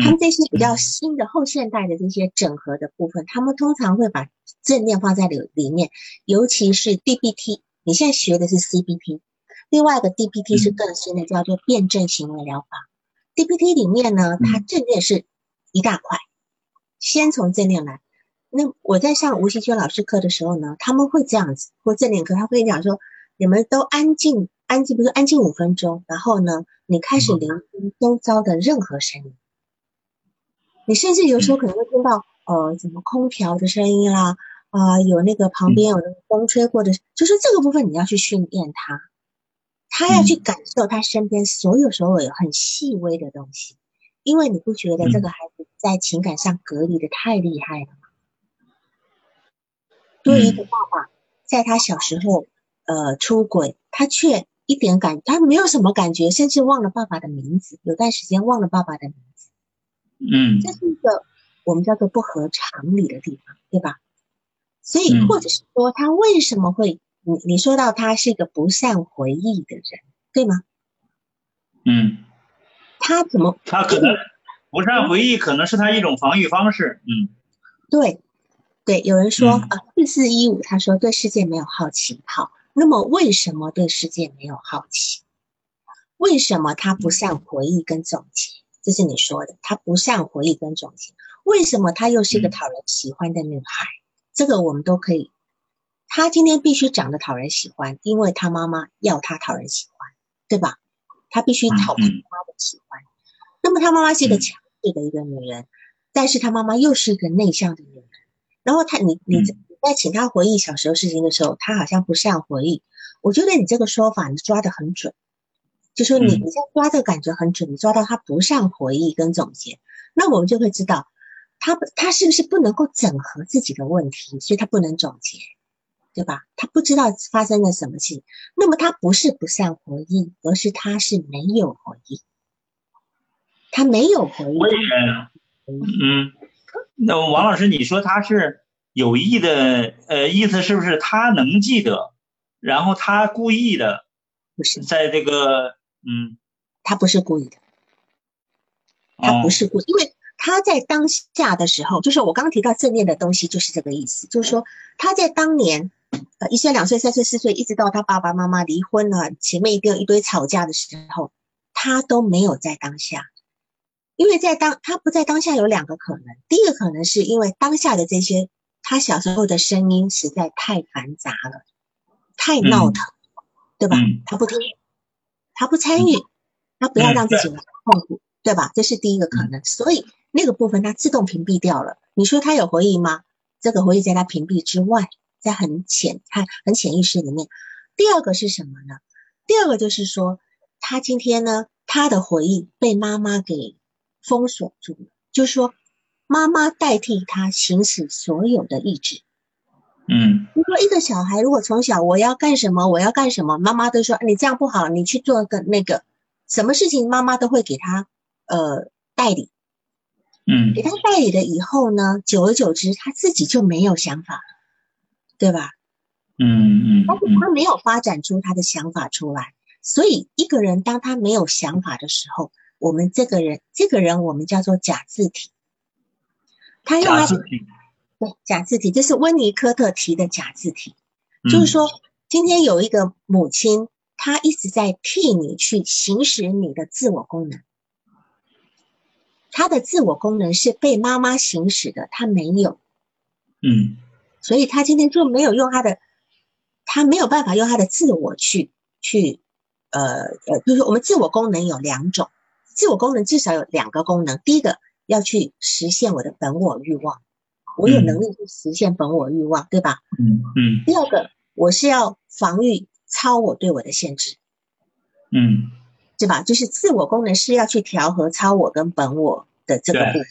Speaker 2: 他们这些比较新的后现代的这些整合的部分，他们通常会把正念放在里里面，尤其是 DBT。你现在学的是 CBT，另外一个 DBT 是更新的，叫做辩证行为疗法。DBT 里面呢，它正念是一大块。先从正念来，那我在上吴锡娟老师课的时候呢，他们会这样子，或正念课，他会讲说，你们都安静，安静，比如说安静五分钟，然后呢，你开始聆听周遭的任何声音，你甚至有时候可能会听到，呃，什么空调的声音啦，啊，有那个旁边有那个风吹过的，就是这个部分你要去训练他，他要去感受他身边所有所有很细微的东西。因为你不觉得这个孩子在情感上隔离的太厉害了吗？作为一个爸爸，在他小时候，呃，出轨，他却一点感，他没有什么感觉，甚至忘了爸爸的名字，有段时间忘了爸爸的名字。
Speaker 1: 嗯，
Speaker 2: 这是一个我们叫做不合常理的地方，对吧？所以，或者是说，他为什么会？你你说到他是一个不善回忆的人，对吗？
Speaker 1: 嗯。
Speaker 2: 他怎么？
Speaker 1: 他可能不善回忆，可能是他一种防御方式。嗯，
Speaker 2: 对，对，有人说啊，四四一五，他说对世界没有好奇。好，那么为什么对世界没有好奇？为什么他不善回忆跟总结？这是你说的，她不善回忆跟总结。为什么她又是一个讨人喜欢的女孩？这个我们都可以。她今天必须长得讨人喜欢，因为她妈妈要她讨人喜欢，对吧？她必须讨她妈妈的喜欢，那么她妈妈是一个强势的一个女人，但是她妈妈又是一个内向的女人。然后她，你你你在请她回忆小时候事情的时候，她好像不善回忆。我觉得你这个说法你抓得很准，就说你你在抓这个感觉很准，你抓到他不善回忆跟总结，那我们就会知道他他是不是不能够整合自己的问题，所以他不能总结。对吧？他不知道发生了什么事，那么他不是不善回忆，而是他是没有回忆，他没有回忆。
Speaker 1: 嗯，那王老师，你说他是有意的，呃，意思是不是他能记得，然后他故意的？
Speaker 2: 不是，
Speaker 1: 在这个，嗯，
Speaker 2: 他不是故意的，他不是故意，因为。他在当下的时候，就是我刚刚提到正面的东西，就是这个意思。就是说，他在当年，呃，一岁、两岁、三岁、四岁，一直到他爸爸妈妈离婚了，前面一定有一堆吵架的时候，他都没有在当下。因为在当他不在当下，有两个可能。第一个可能是因为当下的这些他小时候的声音实在太繁杂了，太闹腾，对吧？他不听，他不参与，他不要让自己痛苦，对吧？这是第一个可能。所以。那个部分他自动屏蔽掉了。你说他有回忆吗？这个回忆在他屏蔽之外，在很浅、很很潜意识里面。第二个是什么呢？第二个就是说，他今天呢，他的回忆被妈妈给封锁住了，就是说，妈妈代替他行使所有的意志。
Speaker 1: 嗯，
Speaker 2: 如果一个小孩如果从小我要干什么，我要干什么，妈妈都说你这样不好，你去做个那个，什么事情妈妈都会给他呃代理，
Speaker 1: 嗯。
Speaker 2: 给他代理了以后呢，久而久之他自己就没有想法，对吧？
Speaker 1: 嗯嗯
Speaker 2: 但是
Speaker 1: 嗯
Speaker 2: 他没有发展出他的想法出来，所以一个人当他没有想法的时候，我们这个人，这个人我们叫做假字体，他用他对假字体，这是温尼科特提的假字体，
Speaker 1: 嗯
Speaker 2: 就是说今天有一个母亲，她一直在替你去行使你的自我功能，她的自我功能是被妈妈行使的，她没有。
Speaker 1: 嗯。
Speaker 2: 所以她今天就没有用她的，她没有办法用她的自我去去，呃呃，就是我们自我功能有两种，自我功能至少有两个功能，第一个要去实现我的本我欲望，我有能力去实现本我欲望，对吧？
Speaker 1: 嗯嗯
Speaker 2: 第二个，我是要防御超我对我的限制，
Speaker 1: 嗯
Speaker 2: 对吧？就是自我功能是要去调和超我跟本我的这个
Speaker 1: 对
Speaker 2: 部分，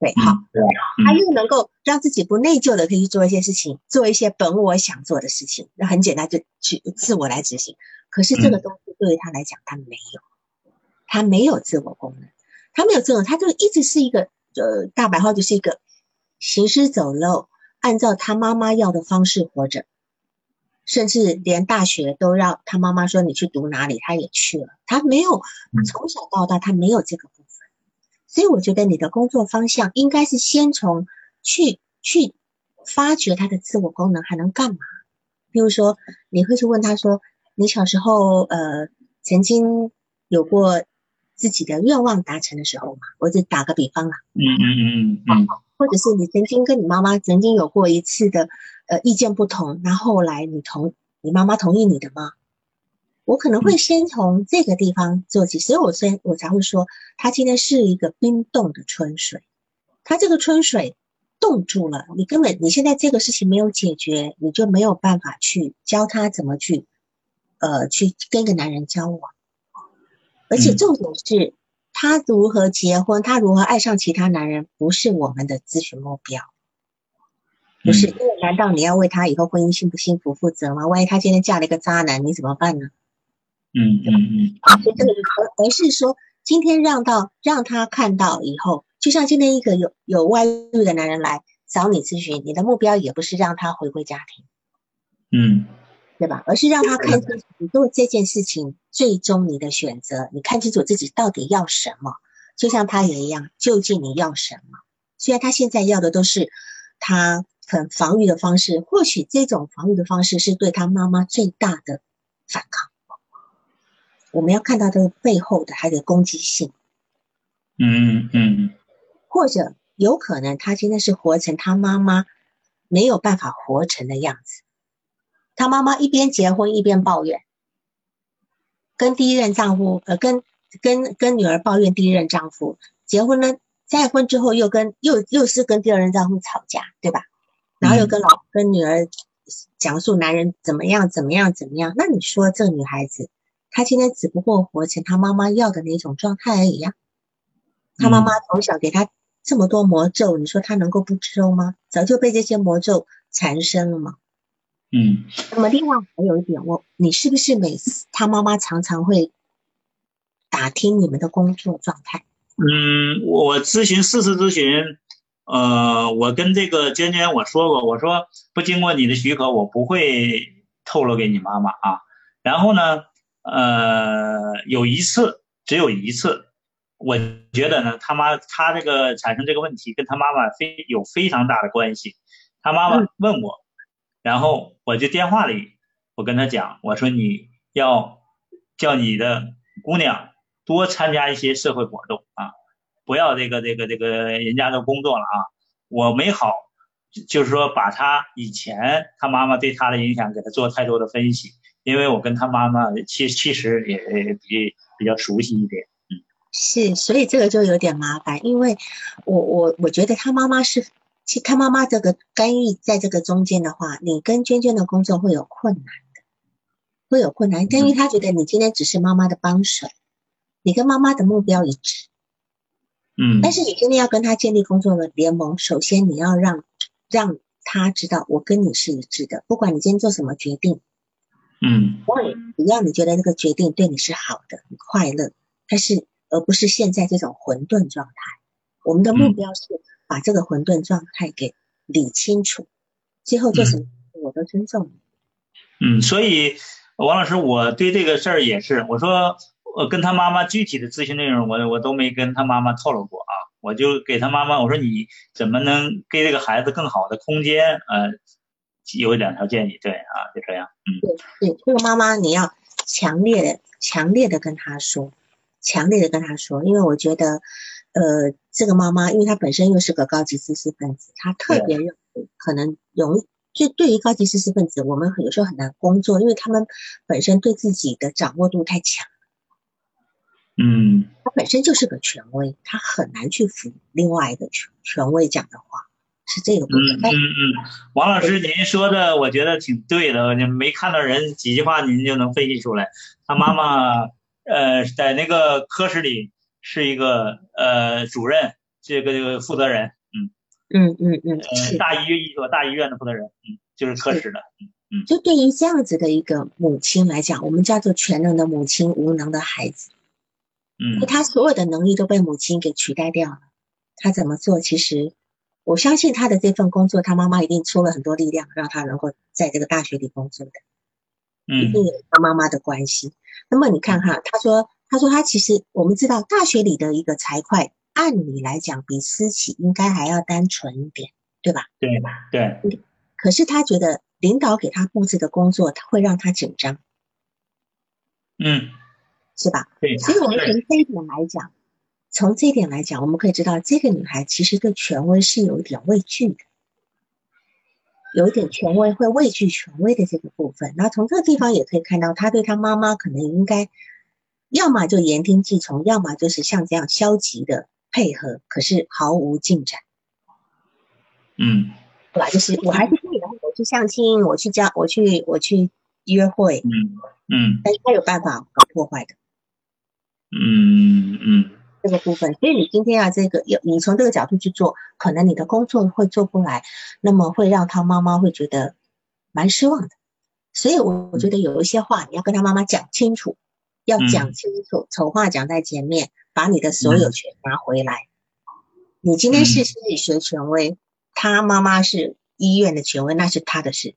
Speaker 2: 对，好。
Speaker 1: 嗯，对，
Speaker 2: 他又能够让自己不内疚的，可以去做一些事情，做一些本我想做的事情，那很简单，就去自我来执行。可是这个东西对于他来讲，他没有，他没有自我功能，他没有自我，他就一直是一个呃，大白话就是一个行尸走肉，按照他妈妈要的方式活着，甚至连大学都让他妈妈说你去读哪里，他也去了，他没有
Speaker 1: 嗯
Speaker 2: 从小到大他没有这个部分。所以我觉得你的工作方向应该是先从去去发掘他的自我功能还能干嘛。比如说，你会去问他说：“你小时候呃曾经有过自己的愿望达成的时候吗？”我就打个比方啦，
Speaker 1: 嗯嗯嗯嗯
Speaker 2: 或者是你曾经跟你妈妈曾经有过一次的呃意见不同，那后来你同你妈妈同意你的吗？我可能会先从这个地方做起，所以我先我才会说，它今天是一个冰冻的春水，它这个春水冻住了，你根本你现在这个事情没有解决，你就没有办法去教他怎么去，呃，去跟一个男人交往，而且
Speaker 1: 嗯。
Speaker 2: 重点是，他如何结婚，他如何爱上其他男人，不是我们的咨询目标。不是，因为难道你要为他以后婚姻幸不幸福负责吗？万一他今天嫁了一个渣男，你怎么办呢？
Speaker 1: 嗯嗯嗯
Speaker 2: 啊，所以这个而而是说，今天让到让他看到以后，就像今天一个有有外遇的男人来找你咨询，你的目标也不是让他回归家庭，
Speaker 1: 嗯
Speaker 2: 对吧？而是让他看清楚你做这件事情最终你的选择，你看清楚自己到底要什么。就像他也一样，究竟你要什么？虽然他现在要的都是他很防御的方式，或许这种防御的方式是对他妈妈最大的反抗。我们要看到这个背后的他的攻击性，
Speaker 1: 嗯嗯
Speaker 2: 或者有可能他今天是活成他妈妈没有办法活成的样子。他妈妈一边结婚一边抱怨，跟第一任丈夫呃跟跟跟女儿抱怨第一任丈夫，结婚呢再婚之后又跟又又是跟第二任丈夫吵架，对吧？然后又跟老跟女儿讲述男人怎么样怎么样怎么样。那你说这个女孩子，她今天只不过活成她妈妈要的那种状态而已呀、她妈妈从小给她这么多魔咒，你说她能够不收吗？早就被这些魔咒缠身了嘛。
Speaker 1: 嗯
Speaker 2: 那么另外还有一点，我你是不是每次他妈妈常常会打听你们的工作状态？
Speaker 1: 嗯，我咨询四次咨询，呃，我跟这个娟娟我说过，我说不经过你的许可，我不会透露给你妈妈啊。然后呢，呃，有一次，只有一次，我觉得呢，他妈他这个产生这个问题跟他妈妈非有非常大的关系。他妈妈问我，然后我就电话里我跟他讲，我说你要叫你的姑娘多参加一些社会活动啊，不要这个这个这个人家的工作了啊。我没好，就是说把他以前他妈妈对他的影响给他做太多的分析，因为我跟他妈妈其其实也比比较熟悉一点。
Speaker 2: 嗯是，所以这个就有点麻烦，因为我我我觉得他妈妈是，其实他妈妈这个干预在这个中间的话，你跟娟娟的工作会有困难的，会有困难，因为他觉得你今天只是妈妈的帮手，你跟妈妈的目标一致，
Speaker 1: 嗯。
Speaker 2: 但是你今天要跟他建立工作的联盟，首先你要让让他知道我跟你是一致的，不管你今天做什么决定，
Speaker 1: 嗯。
Speaker 2: 只要你觉得这个决定对你是好的，你快乐，但是而不是现在这种混沌状态。我们的目标是把这个混沌状态给理清楚，今后做什么我都尊重你。
Speaker 1: 嗯，所以王老师，我对这个事儿也是，我说我跟他妈妈具体的咨询内容，我我都没跟他妈妈透露过啊，我就给他妈妈我说你怎么能给这个孩子更好的空间？呃，有两条建议，对啊，就这样，嗯，
Speaker 2: 对对，这个妈妈你要强烈的、强烈的跟他说，强烈的跟他说，因为我觉得，呃，这个妈妈，因为她本身又是个高级知识分子，她特别认为可能容易。就对于高级知识分子，我们有时候很难工作，因为他们本身对自己的掌握度太强。
Speaker 1: 嗯，
Speaker 2: 他本身就是个权威，他很难去服另外一个权权威讲的话，是这个部分。
Speaker 1: 嗯嗯嗯，王老师，您说的我觉得挺对的，你没看到人几句话，您就能分析出来。他妈妈 [laughs] 呃，在那个科室里是一个呃主任，这个这个负责人。
Speaker 2: 嗯嗯嗯，
Speaker 1: 呃，大医院一所大医院的负责人，嗯，就是科室的，嗯嗯。
Speaker 2: 就对于这样子的一个母亲来讲，我们叫做全能的母亲，无能的孩子，
Speaker 1: 嗯，
Speaker 2: 他所有的能力都被母亲给取代掉了。他怎么做？其实我相信他的这份工作，他妈妈一定出了很多力量，让他能够在这个大学里工作的，
Speaker 1: 嗯，
Speaker 2: 一定有他妈妈的关系。那么你看哈，他说，他说他其实我们知道大学里的一个财会。按理来讲，比私企应该还要单纯一点，对吧？
Speaker 1: 对吧？对。
Speaker 2: 可是他觉得领导给他布置的工作，他会让他紧张。
Speaker 1: 嗯，
Speaker 2: 是吧？
Speaker 1: 对。
Speaker 2: 所以我们从这一点来讲，从这一点来讲，我们可以知道，这个女孩其实对权威是有一点畏惧的，有一点权威会畏惧权威的这个部分。那从这个地方也可以看到，她对她妈妈可能应该，要么就言听计从，要么就是像这样消极的。配合，可是毫无进展。
Speaker 1: 嗯，
Speaker 2: 对吧？就是我还是可以，然后我去相亲，我去交，我去我去约会。
Speaker 1: 嗯嗯。
Speaker 2: 但是他有办法搞破坏的。
Speaker 1: 嗯嗯。
Speaker 2: 这个部分，所以你今天要这个有，你从这个角度去做，可能你的工作会做不来，那么会让他妈妈会觉得蛮失望的。所以，我我觉得有一些话你要跟他妈妈讲清楚，要讲清楚，丑话讲在前面。把你的所有权拿回来。你今天是心理学权威，他妈妈是医院的权威，那是他的事。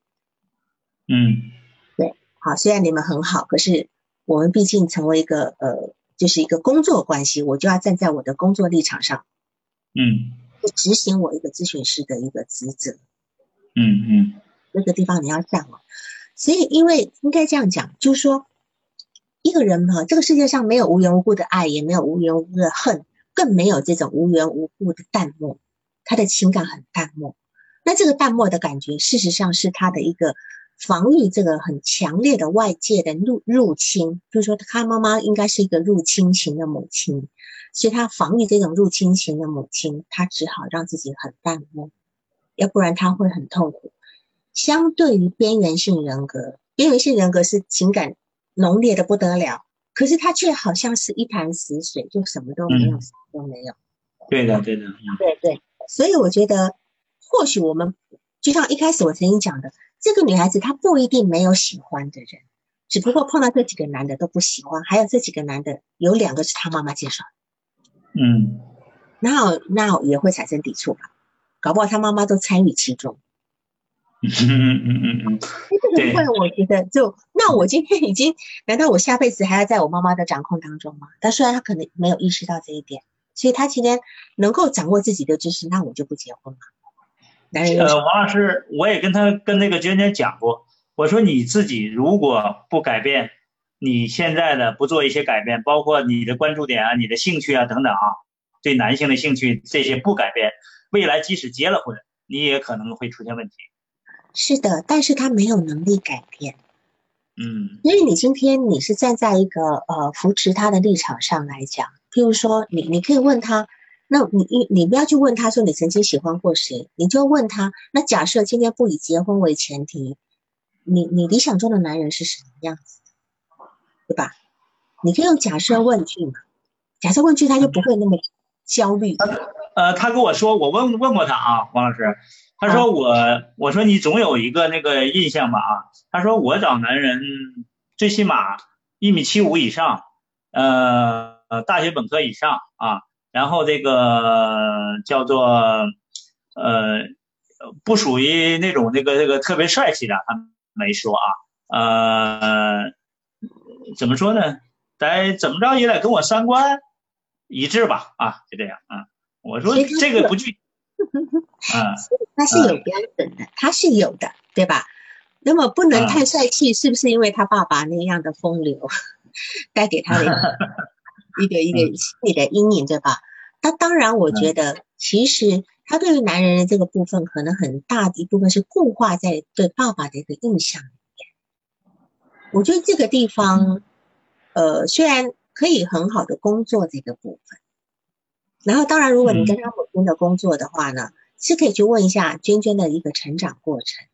Speaker 1: 嗯，
Speaker 2: 对，好，虽然你们很好，可是我们毕竟成为一个呃，就是一个工作关系，我就要站在我的工作立场上，
Speaker 1: 嗯，
Speaker 2: 执行我一个咨询师的一个职责。
Speaker 1: 嗯嗯，
Speaker 2: 那个地方你要站哦。所以，因为应该这样讲，就是说。一个人哈，这个世界上没有无缘无故的爱，也没有无缘无故的恨，更没有这种无缘无故的淡漠。他的情感很淡漠，那这个淡漠的感觉，事实上是他的一个防御这个很强烈的外界的入入侵。就是说，他妈妈应该是一个入侵型的母亲，所以他防御这种入侵型的母亲，他只好让自己很淡漠，要不然他会很痛苦。相对于边缘性人格，边缘性人格是情感。浓烈的不得了，可是她却好像是一潭死水，就什么都没有，什么都没有。
Speaker 1: 对的，对的，
Speaker 2: 对对。所以我觉得，或许我们就像一开始我曾经讲的，这个女孩子她不一定没有喜欢的人，只不过碰到这几个男的都不喜欢，还有这几个男的有两个是她妈妈介绍。
Speaker 1: 嗯。
Speaker 2: 那那也会产生抵触吧？搞不好她妈妈都参与其中。
Speaker 1: 嗯嗯嗯嗯嗯，
Speaker 2: 这个部分我觉得就那我今天已经，难道我下辈子还要在我妈妈的掌控当中吗？但虽然他可能没有意识到这一点，所以他今天能够掌握自己的知识，那我就不结婚了。男人
Speaker 1: 呃，王老师，我也跟他跟那个娟娟讲过，我说你自己如果不改变，你现在的不做一些改变，包括你的关注点啊、你的兴趣啊等等啊，对男性的兴趣这些不改变，未来即使结了婚，你也可能会出现问题。
Speaker 2: 是的，但是他没有能力改变，
Speaker 1: 嗯，
Speaker 2: 因为你今天你是站在一个呃扶持他的立场上来讲，譬如说你你可以问他，那你你你不要去问他说你曾经喜欢过谁，你就问他，那假设今天不以结婚为前提，你你理想中的男人是什么样子，对吧？你可以用假设问句嘛，假设问句他就不会那么焦虑。
Speaker 1: 呃，他跟我说，我问问过他啊，王老师。他说我，我说你总有一个那个印象吧啊？他说我找男人最起码一米七五以上，呃，大学本科以上啊，然后这个叫做呃，不属于那种那个那个特别帅气的，他没说啊，呃，怎么说呢？得怎么着也得跟我三观一致吧啊，就这样啊。我说这个不具。[laughs]
Speaker 2: 啊，他是有标准的，他是有的，对吧？那么不能太帅气，是不是因为他爸爸那样的风流 [laughs] 带给他的一个 [laughs] 一个心理的阴影，对吧？那当然，我觉得其实他对于男人的这个部分，可能很大的一部分是固化在对爸爸的一个印象里面。我觉得这个地方，呃，虽然可以很好的工作这个部分。然后，当然，如果你跟他母亲的工作的话呢，是可以去问一下娟娟的一个成长过程，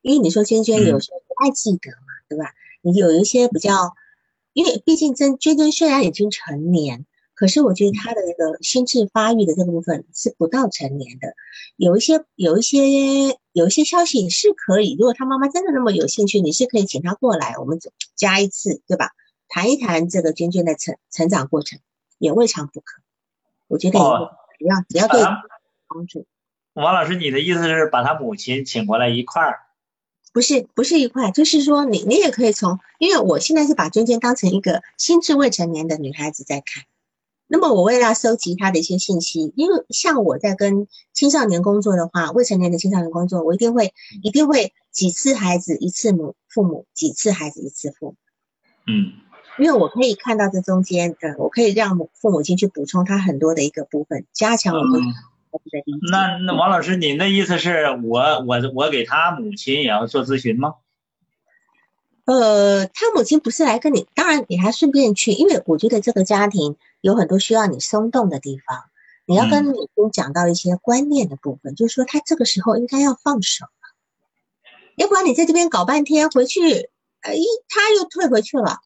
Speaker 2: 因为你说娟娟有时候不太记得嘛，对吧？你有一些比较，因为毕竟真娟娟虽然已经成年，可是我觉得她的那个心智发育的这个部分是不到成年的，有一些有一些有一些消息是可以，如果他妈妈真的那么有兴趣，你是可以请她过来，我们加一次，对吧？谈一谈这个娟娟的成成长过程，也未尝不可。我觉得也只要只要对帮助。
Speaker 1: 王老师，你的意思是把他母亲请过来一块儿？
Speaker 2: 不是，不是一块，就是说你你也可以从，因为我现在是把娟娟当成一个心智未成年的女孩子在看。那么我为了收集她的一些信息，因为像我在跟青少年工作的话，未成年的青少年工作，我一定会一定会几次孩子一次母父母，几次孩子一次父母。
Speaker 1: 嗯。
Speaker 2: 因为我可以看到这中间，呃，我可以让母父母亲去补充他很多的一个部分，加强我们。
Speaker 1: 那那王老师，您的意思是我我我给他母亲也要做咨询吗？
Speaker 2: 呃，他母亲不是来跟你，当然你还顺便去，因为我觉得这个家庭有很多需要你松动的地方，你要跟母亲讲到一些观念的部分，就是说他这个时候应该要放手了，要不然你在这边搞半天，回去，哎，他又退回去了。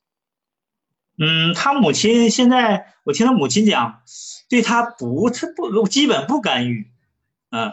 Speaker 1: 嗯，他母亲现在，我听他母亲讲，对他不，是不，基本不干预，嗯，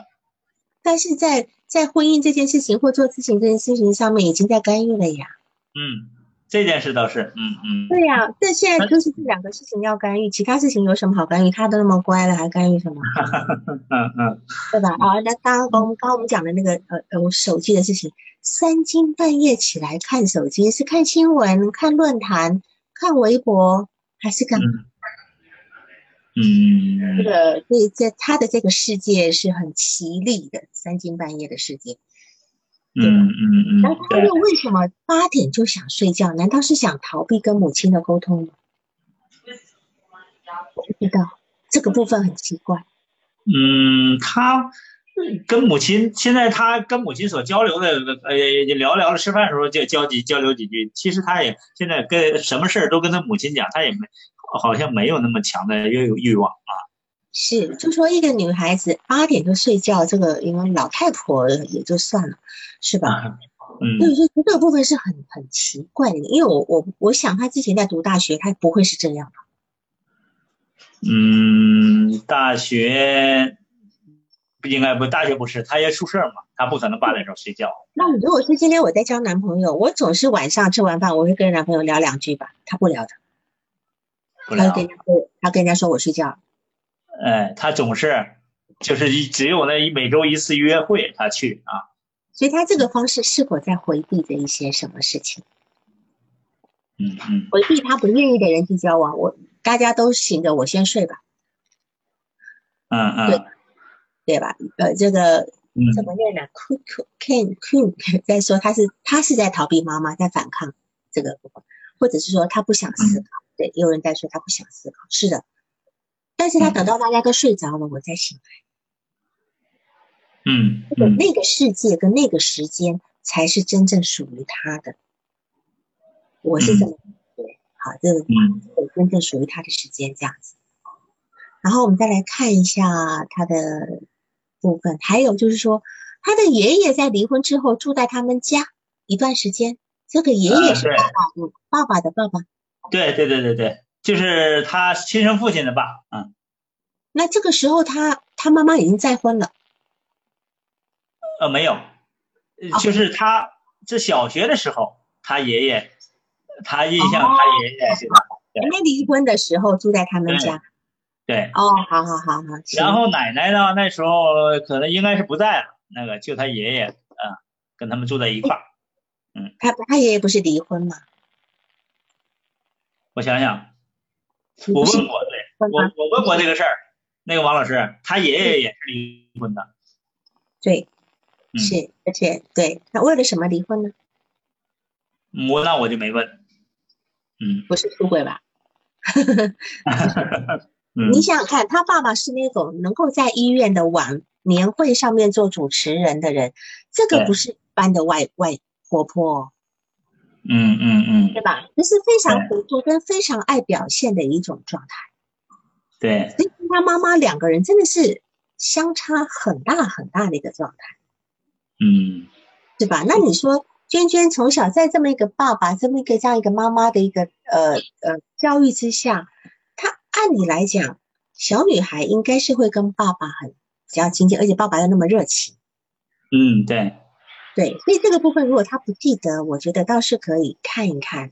Speaker 2: 但是在在婚姻这件事情或做咨询这件事情上面，已经在干预了呀。
Speaker 1: 嗯，这件事倒是，嗯嗯。
Speaker 2: 对呀，但现在就是这两个事情要干预，其他事情有什么好干预？他都那么乖了，还干预什么？[laughs]
Speaker 1: 嗯嗯，
Speaker 2: 对吧？啊，那刚刚我们刚刚我们讲的那个呃呃，我手机的事情，三更半夜起来看手机，是看新闻、看论坛。看微博还是干嘛？
Speaker 1: 嗯，
Speaker 2: 这个对，在他的这个世界是很奇丽的，三更半夜的世界。
Speaker 1: 嗯嗯嗯。
Speaker 2: 那他又为什么八点就想睡觉？难道是想逃避跟母亲的沟通吗？不知道，这个部分很奇怪。
Speaker 1: 嗯，他。跟母亲，现在他跟母亲所交流的，呃，聊聊了，吃饭的时候就交几交流几句。其实他也现在跟什么事儿都跟他母亲讲，他也没好像没有那么强的欲欲望啊。
Speaker 2: 是，就说一个女孩子八点就睡觉，这个因为老太婆也就算了，是吧？
Speaker 1: 嗯。
Speaker 2: 所以说这个部分是很很奇怪的，因为我我我想她之前在读大学，她不会是这样
Speaker 1: 的。嗯，大学。不应该不，大学不是，她也宿舍嘛，她不可能八点钟睡觉。
Speaker 2: 那如果是今天我在交男朋友，我总是晚上吃完饭，我会跟男朋友聊两句吧，他不聊的，他跟人家说，他跟人家说我睡觉。
Speaker 1: 哎，他总是就是只有那一每周一次约会，他去啊。
Speaker 2: 所以他这个方式是否在回避着一些什么事情？
Speaker 1: 嗯嗯。
Speaker 2: 回避他不愿意的人际交往，我大家都醒着，我先睡吧。
Speaker 1: 嗯嗯。
Speaker 2: 对。对吧？呃，这个怎么念呢 Q Ken Q 在说他是他是在逃避妈妈，在反抗这个，或者是说他不想思考。对，有人在说他不想思考，是的。但是他等到大家都睡着了，我再醒来。
Speaker 1: 嗯，
Speaker 2: 那个世界跟那个时间才是真正属于他的。我是这么对，好，这个嗯，真正属于他的时间这样子。然后我们再来看一下他的。部分还有就是说，他的爷爷在离婚之后住在他们家一段时间。这个爷爷是爸爸，爸爸的爸爸。
Speaker 1: 对对对对对，就是他亲生父亲的爸。嗯。
Speaker 2: 那这个时候他他妈妈已经再婚了。
Speaker 1: 呃，没有，呃就是他这小学的时候，他爷爷，他印象他爷爷是
Speaker 2: 没离婚的时候住在他们家。
Speaker 1: 对，
Speaker 2: 哦，好好好好。
Speaker 1: 然后奶奶呢，那时候可能应该是不在了，那个就他爷爷，嗯，跟他们住在一块儿。
Speaker 2: 他他爷爷不是离婚吗？
Speaker 1: 我想想，我问过，对？我我问过这个事儿，那个王老师，他爷爷也是离婚的，
Speaker 2: 对，
Speaker 1: 嗯
Speaker 2: 是，而且对，他为了什么离婚呢？
Speaker 1: 我那我就没问，嗯
Speaker 2: 不是出轨吧？[laughs]
Speaker 1: 嗯
Speaker 2: 你想想看，他爸爸是那种能够在医院的晚年会上面做主持人的人，这个不是一般的外外活泼哦，
Speaker 1: 嗯嗯嗯，
Speaker 2: 对吧？这是非常活泼跟非常爱表现的一种状态。
Speaker 1: 对，
Speaker 2: 所以跟他妈妈两个人真的是相差很大很大的一个状态，
Speaker 1: 嗯
Speaker 2: 对吧？那你说娟娟从小在这么一个爸爸、这么一个这样一个妈妈的一个呃呃教育之下，她按理来讲，小女孩应该是会跟爸爸很比较亲近，而且爸爸又那么热情。
Speaker 1: 嗯对，
Speaker 2: 对，所以这个部分如果他不记得，我觉得倒是可以看一看，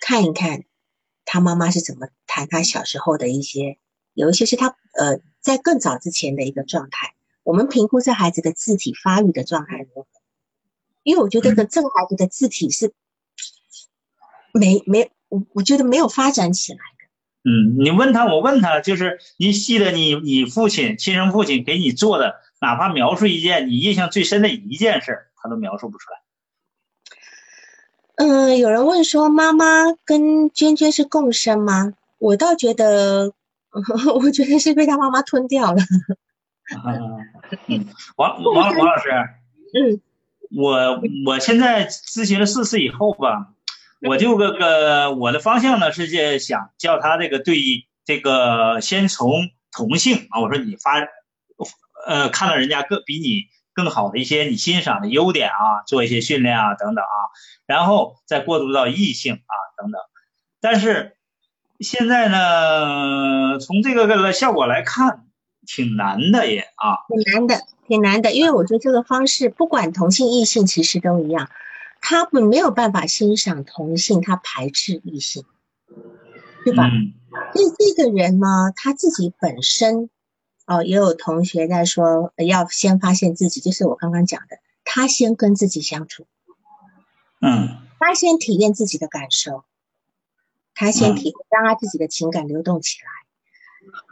Speaker 2: 看一看他妈妈是怎么谈他小时候的一些，有一些是他呃在更早之前的一个状态。我们评估这孩子的字体发育的状态如何？因为我觉得这个 [laughs] 这个孩子的字体是没没，我我觉得没有发展起来。
Speaker 1: 嗯，你问他，我问他，就是你记得你你父亲亲生父亲给你做的，哪怕描述一件你印象最深的一件事儿，他都描述不出来。
Speaker 2: 嗯，有人问说妈妈跟娟娟是共生吗？我倒觉得，[laughs] 我觉得是被他妈妈吞掉了。
Speaker 1: 嗯，王 [laughs] 王王老师，
Speaker 2: 嗯
Speaker 1: 我我现在咨询了四次以后吧，我就个个我的方向呢是这想叫他这个对这个先从同性啊，我说你发呃看到人家更比你更好的一些你欣赏的优点啊，做一些训练啊等等啊，然后再过渡到异性啊等等，但是现在呢，从这个个效果来看，挺难的也啊，
Speaker 2: 挺难的，挺难的，因为我觉得这个方式不管同性异性其实都一样，他们没有办法欣赏同性，他排斥异性，对吧？
Speaker 1: 嗯。
Speaker 2: 所以这个人呢，他自己本身，哦，也有同学在说，呃要先发现自己，就是我刚刚讲的，他先跟自己相处，
Speaker 1: 嗯
Speaker 2: 他先体验自己的感受，他先
Speaker 1: 嗯
Speaker 2: 体会，让他自己的情感流动起来。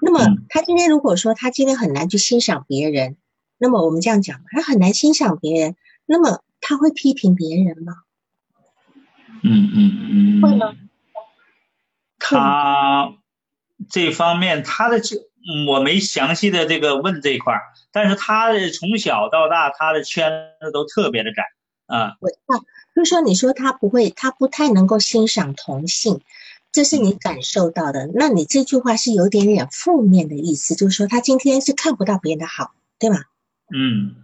Speaker 2: 那么
Speaker 1: 嗯
Speaker 2: 他今天如果说他今天很难去欣赏别人，那么我们这样讲，他很难欣赏别人，那么他会批评别人吗？
Speaker 1: 嗯嗯嗯，
Speaker 2: 会吗？
Speaker 1: 他这方面他的这嗯我没详细的这个问这一块儿，但是他的从小到大他的圈子都特别的窄啊，
Speaker 2: 我知道，就是说你说他不会，他不太能够欣赏同性，这是你感受到的。那你这句话是有点点负面的意思，就是说他今天是看不到别人的好，对吧？
Speaker 1: 嗯，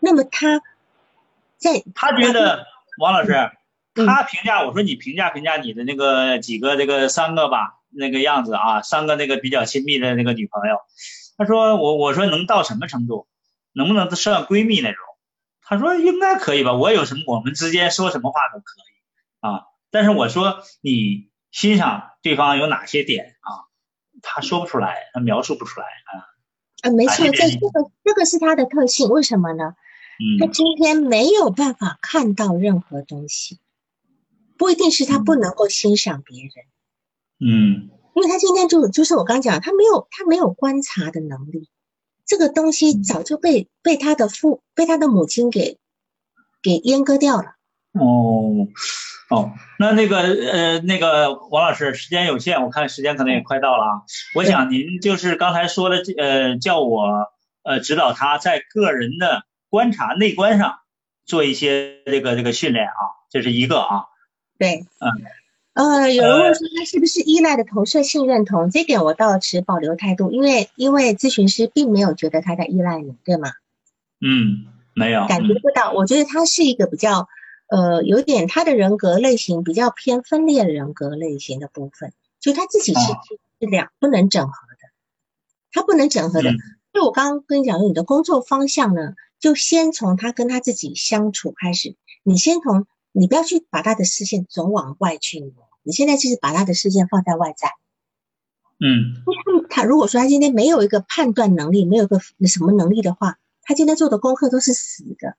Speaker 2: 那么他在
Speaker 1: 他觉得王老师，
Speaker 2: 嗯
Speaker 1: 他评价我说你评价评价你的那个几个这个三个吧那个样子啊，三个那个比较亲密的那个女朋友，他说我我说能到什么程度，能不能算闺蜜那种？他说应该可以吧，我有什么我们之间说什么话都可以啊，但是我说你欣赏对方有哪些点啊，他说不出来，他描述不出来啊，
Speaker 2: 啊，没错，这这个这个是他的特性，为什么呢？他
Speaker 1: 嗯
Speaker 2: 今天没有办法看到任何东西，不一定是他不能够欣赏别人，
Speaker 1: 嗯
Speaker 2: 因为他今天就就是我刚讲，他没有他没有观察的能力，这个东西早就被被他的父被他的母亲给给阉割掉了。
Speaker 1: 哦，哦，那那个呃，那个王老师，时间有限，我看时间可能也快到了啊。我想您就是刚才说的，呃，叫我呃指导他在个人的观察内观上做一些这个这个训练啊，这是一个啊。
Speaker 2: 对，
Speaker 1: 嗯，
Speaker 2: 呃，有人问说他是不是依赖的投射性认同，这点我倒持保留态度，因为因为咨询师并没有觉得他在依赖你，对吗？
Speaker 1: 嗯，没有，
Speaker 2: 感觉不到，我觉得他是一个比较，呃，有点他的人格类型比较偏分裂人格类型的部分，就他自己是
Speaker 1: 哦
Speaker 2: 是两不能整合的，他不能整合的。
Speaker 1: 嗯
Speaker 2: 就我刚刚跟你讲，你的工作方向呢，就先从他跟他自己相处开始。你先从你不要去把他的视线总往外去挪，你现在就是把他的视线放在外在。
Speaker 1: 嗯，
Speaker 2: 他如果说他今天没有一个判断能力，没有个什么能力的话，他今天做的功课都是死的，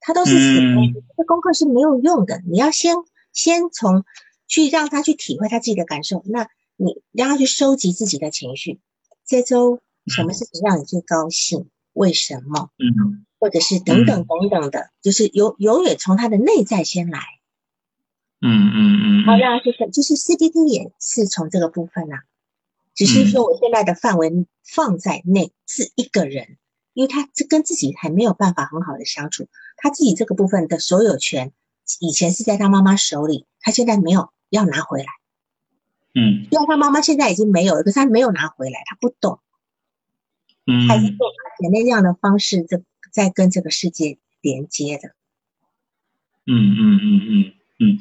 Speaker 2: 他都是死的，这功课是没有用的。你要先先从去让他去体会他自己的感受，那你让他去收集自己的情绪。这周什么事情让你最高兴？为什么？
Speaker 1: 嗯，
Speaker 2: 或者是等等等等的，就是永永远从他的内在先来。
Speaker 1: 嗯嗯嗯，
Speaker 2: 好，让就是就是 CBT 也是从这个部分啊，只是说我现在的范围放在内是一个人，因为他这跟自己还没有办法很好的相处，他自己这个部分的所有权以前是在他妈妈手里，他现在没有要拿回来。
Speaker 1: 嗯，
Speaker 2: 因为他妈妈现在已经没有了，可是他没有拿回来，他不懂。
Speaker 1: 嗯，
Speaker 2: 还是用前面那样的方式在在跟这个世界连接的。
Speaker 1: 嗯嗯嗯嗯。嗯，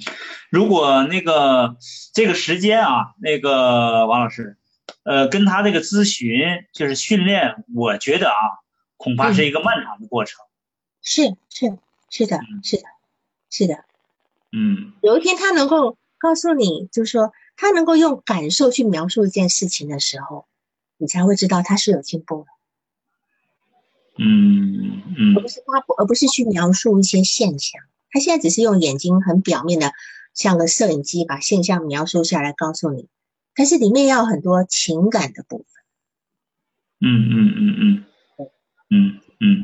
Speaker 1: 如果那个这个时间啊，那个王老师，呃，跟他这个咨询就是训练，我觉得啊，恐怕是一个漫长的过程。
Speaker 2: 是是是的，是的，是的。
Speaker 1: 嗯，
Speaker 2: 有一天他能够告诉你，就是说他能够用感受去描述一件事情的时候，你才会知道他是有进步的。
Speaker 1: 嗯嗯，
Speaker 2: 而不是他不，而不是去描述一些现象。他现在只是用眼睛很表面的，像个摄影机把现象描述下来告诉你，但是里面要很多情感的部分。
Speaker 1: 嗯嗯嗯嗯，嗯嗯，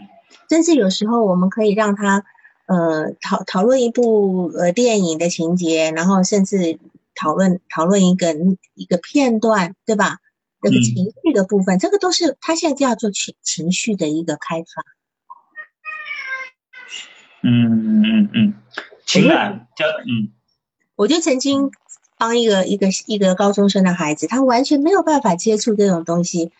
Speaker 2: 甚至有时候我们可以让他呃讨讨论一部呃电影的情节，然后甚至讨论讨论一个一个片段，对吧？那个情绪的部分，这个都是他现在就要做情情绪的一个开发。
Speaker 1: 嗯嗯嗯，情感叫嗯，
Speaker 2: 我就曾经帮一个一个一个高中生的孩子，他完全没有办法接触这种东西。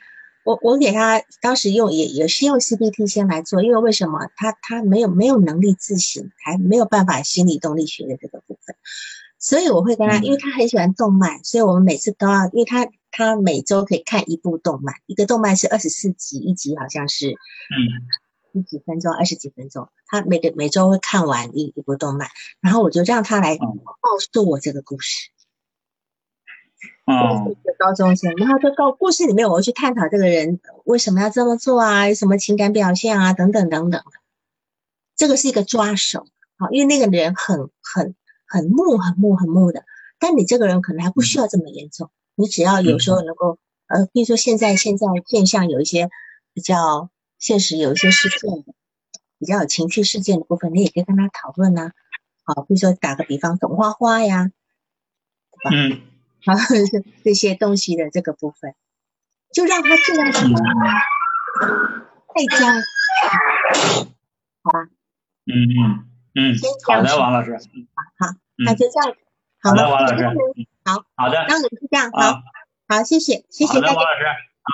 Speaker 2: 我我给他当时用也也是用 CBT 先来做，因为为什么？他他没有没有能力自省，还没有办法心理动力学的这个部分，所以我会跟他，因为他很喜欢动漫，所以我们每次都要，因为他他每周可以看一部动漫，一个动漫是二十四集，一集好像是
Speaker 1: 嗯。
Speaker 2: 十几分钟，二十几分钟，他每个每周会看完一一部动漫，然后我就让他来告诉我这个故事。
Speaker 1: 哦。
Speaker 2: 高中生，然后在告故事里面，我会去探讨这个人为什么要这么做啊，有什么情感表现啊，等等等等。这个是一个抓手，好，因为那个人很很很木，很木，很木的。但你这个人可能还不需要这么严重，你只要有时候能够，呃，比如说现在现在现象有一些比较。现实有一些事件的比较有情绪事件的部分，你也可以跟他讨论呐。好，比如说打个比方，懂花花呀，对吧？
Speaker 1: 嗯。[laughs]
Speaker 2: 好，这些东西的这个部分，就让他这样子，再加，好吧？
Speaker 1: 嗯嗯嗯。好的，王老师。
Speaker 2: 好，那就这样。
Speaker 1: 好的，王老师。
Speaker 2: 好。
Speaker 1: 好的。
Speaker 2: 那我们就这样。好。好，谢谢，谢谢大家。
Speaker 1: 王老师。啊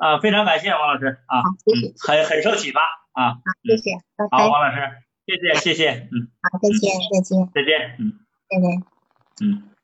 Speaker 1: 啊，非常感谢王老师啊，谢谢，很很受启发啊，
Speaker 2: 好，谢谢。
Speaker 1: 好，王老师，谢谢谢谢，嗯，
Speaker 2: 好，再见再见
Speaker 1: 再见，嗯，
Speaker 2: 再见，
Speaker 1: 嗯。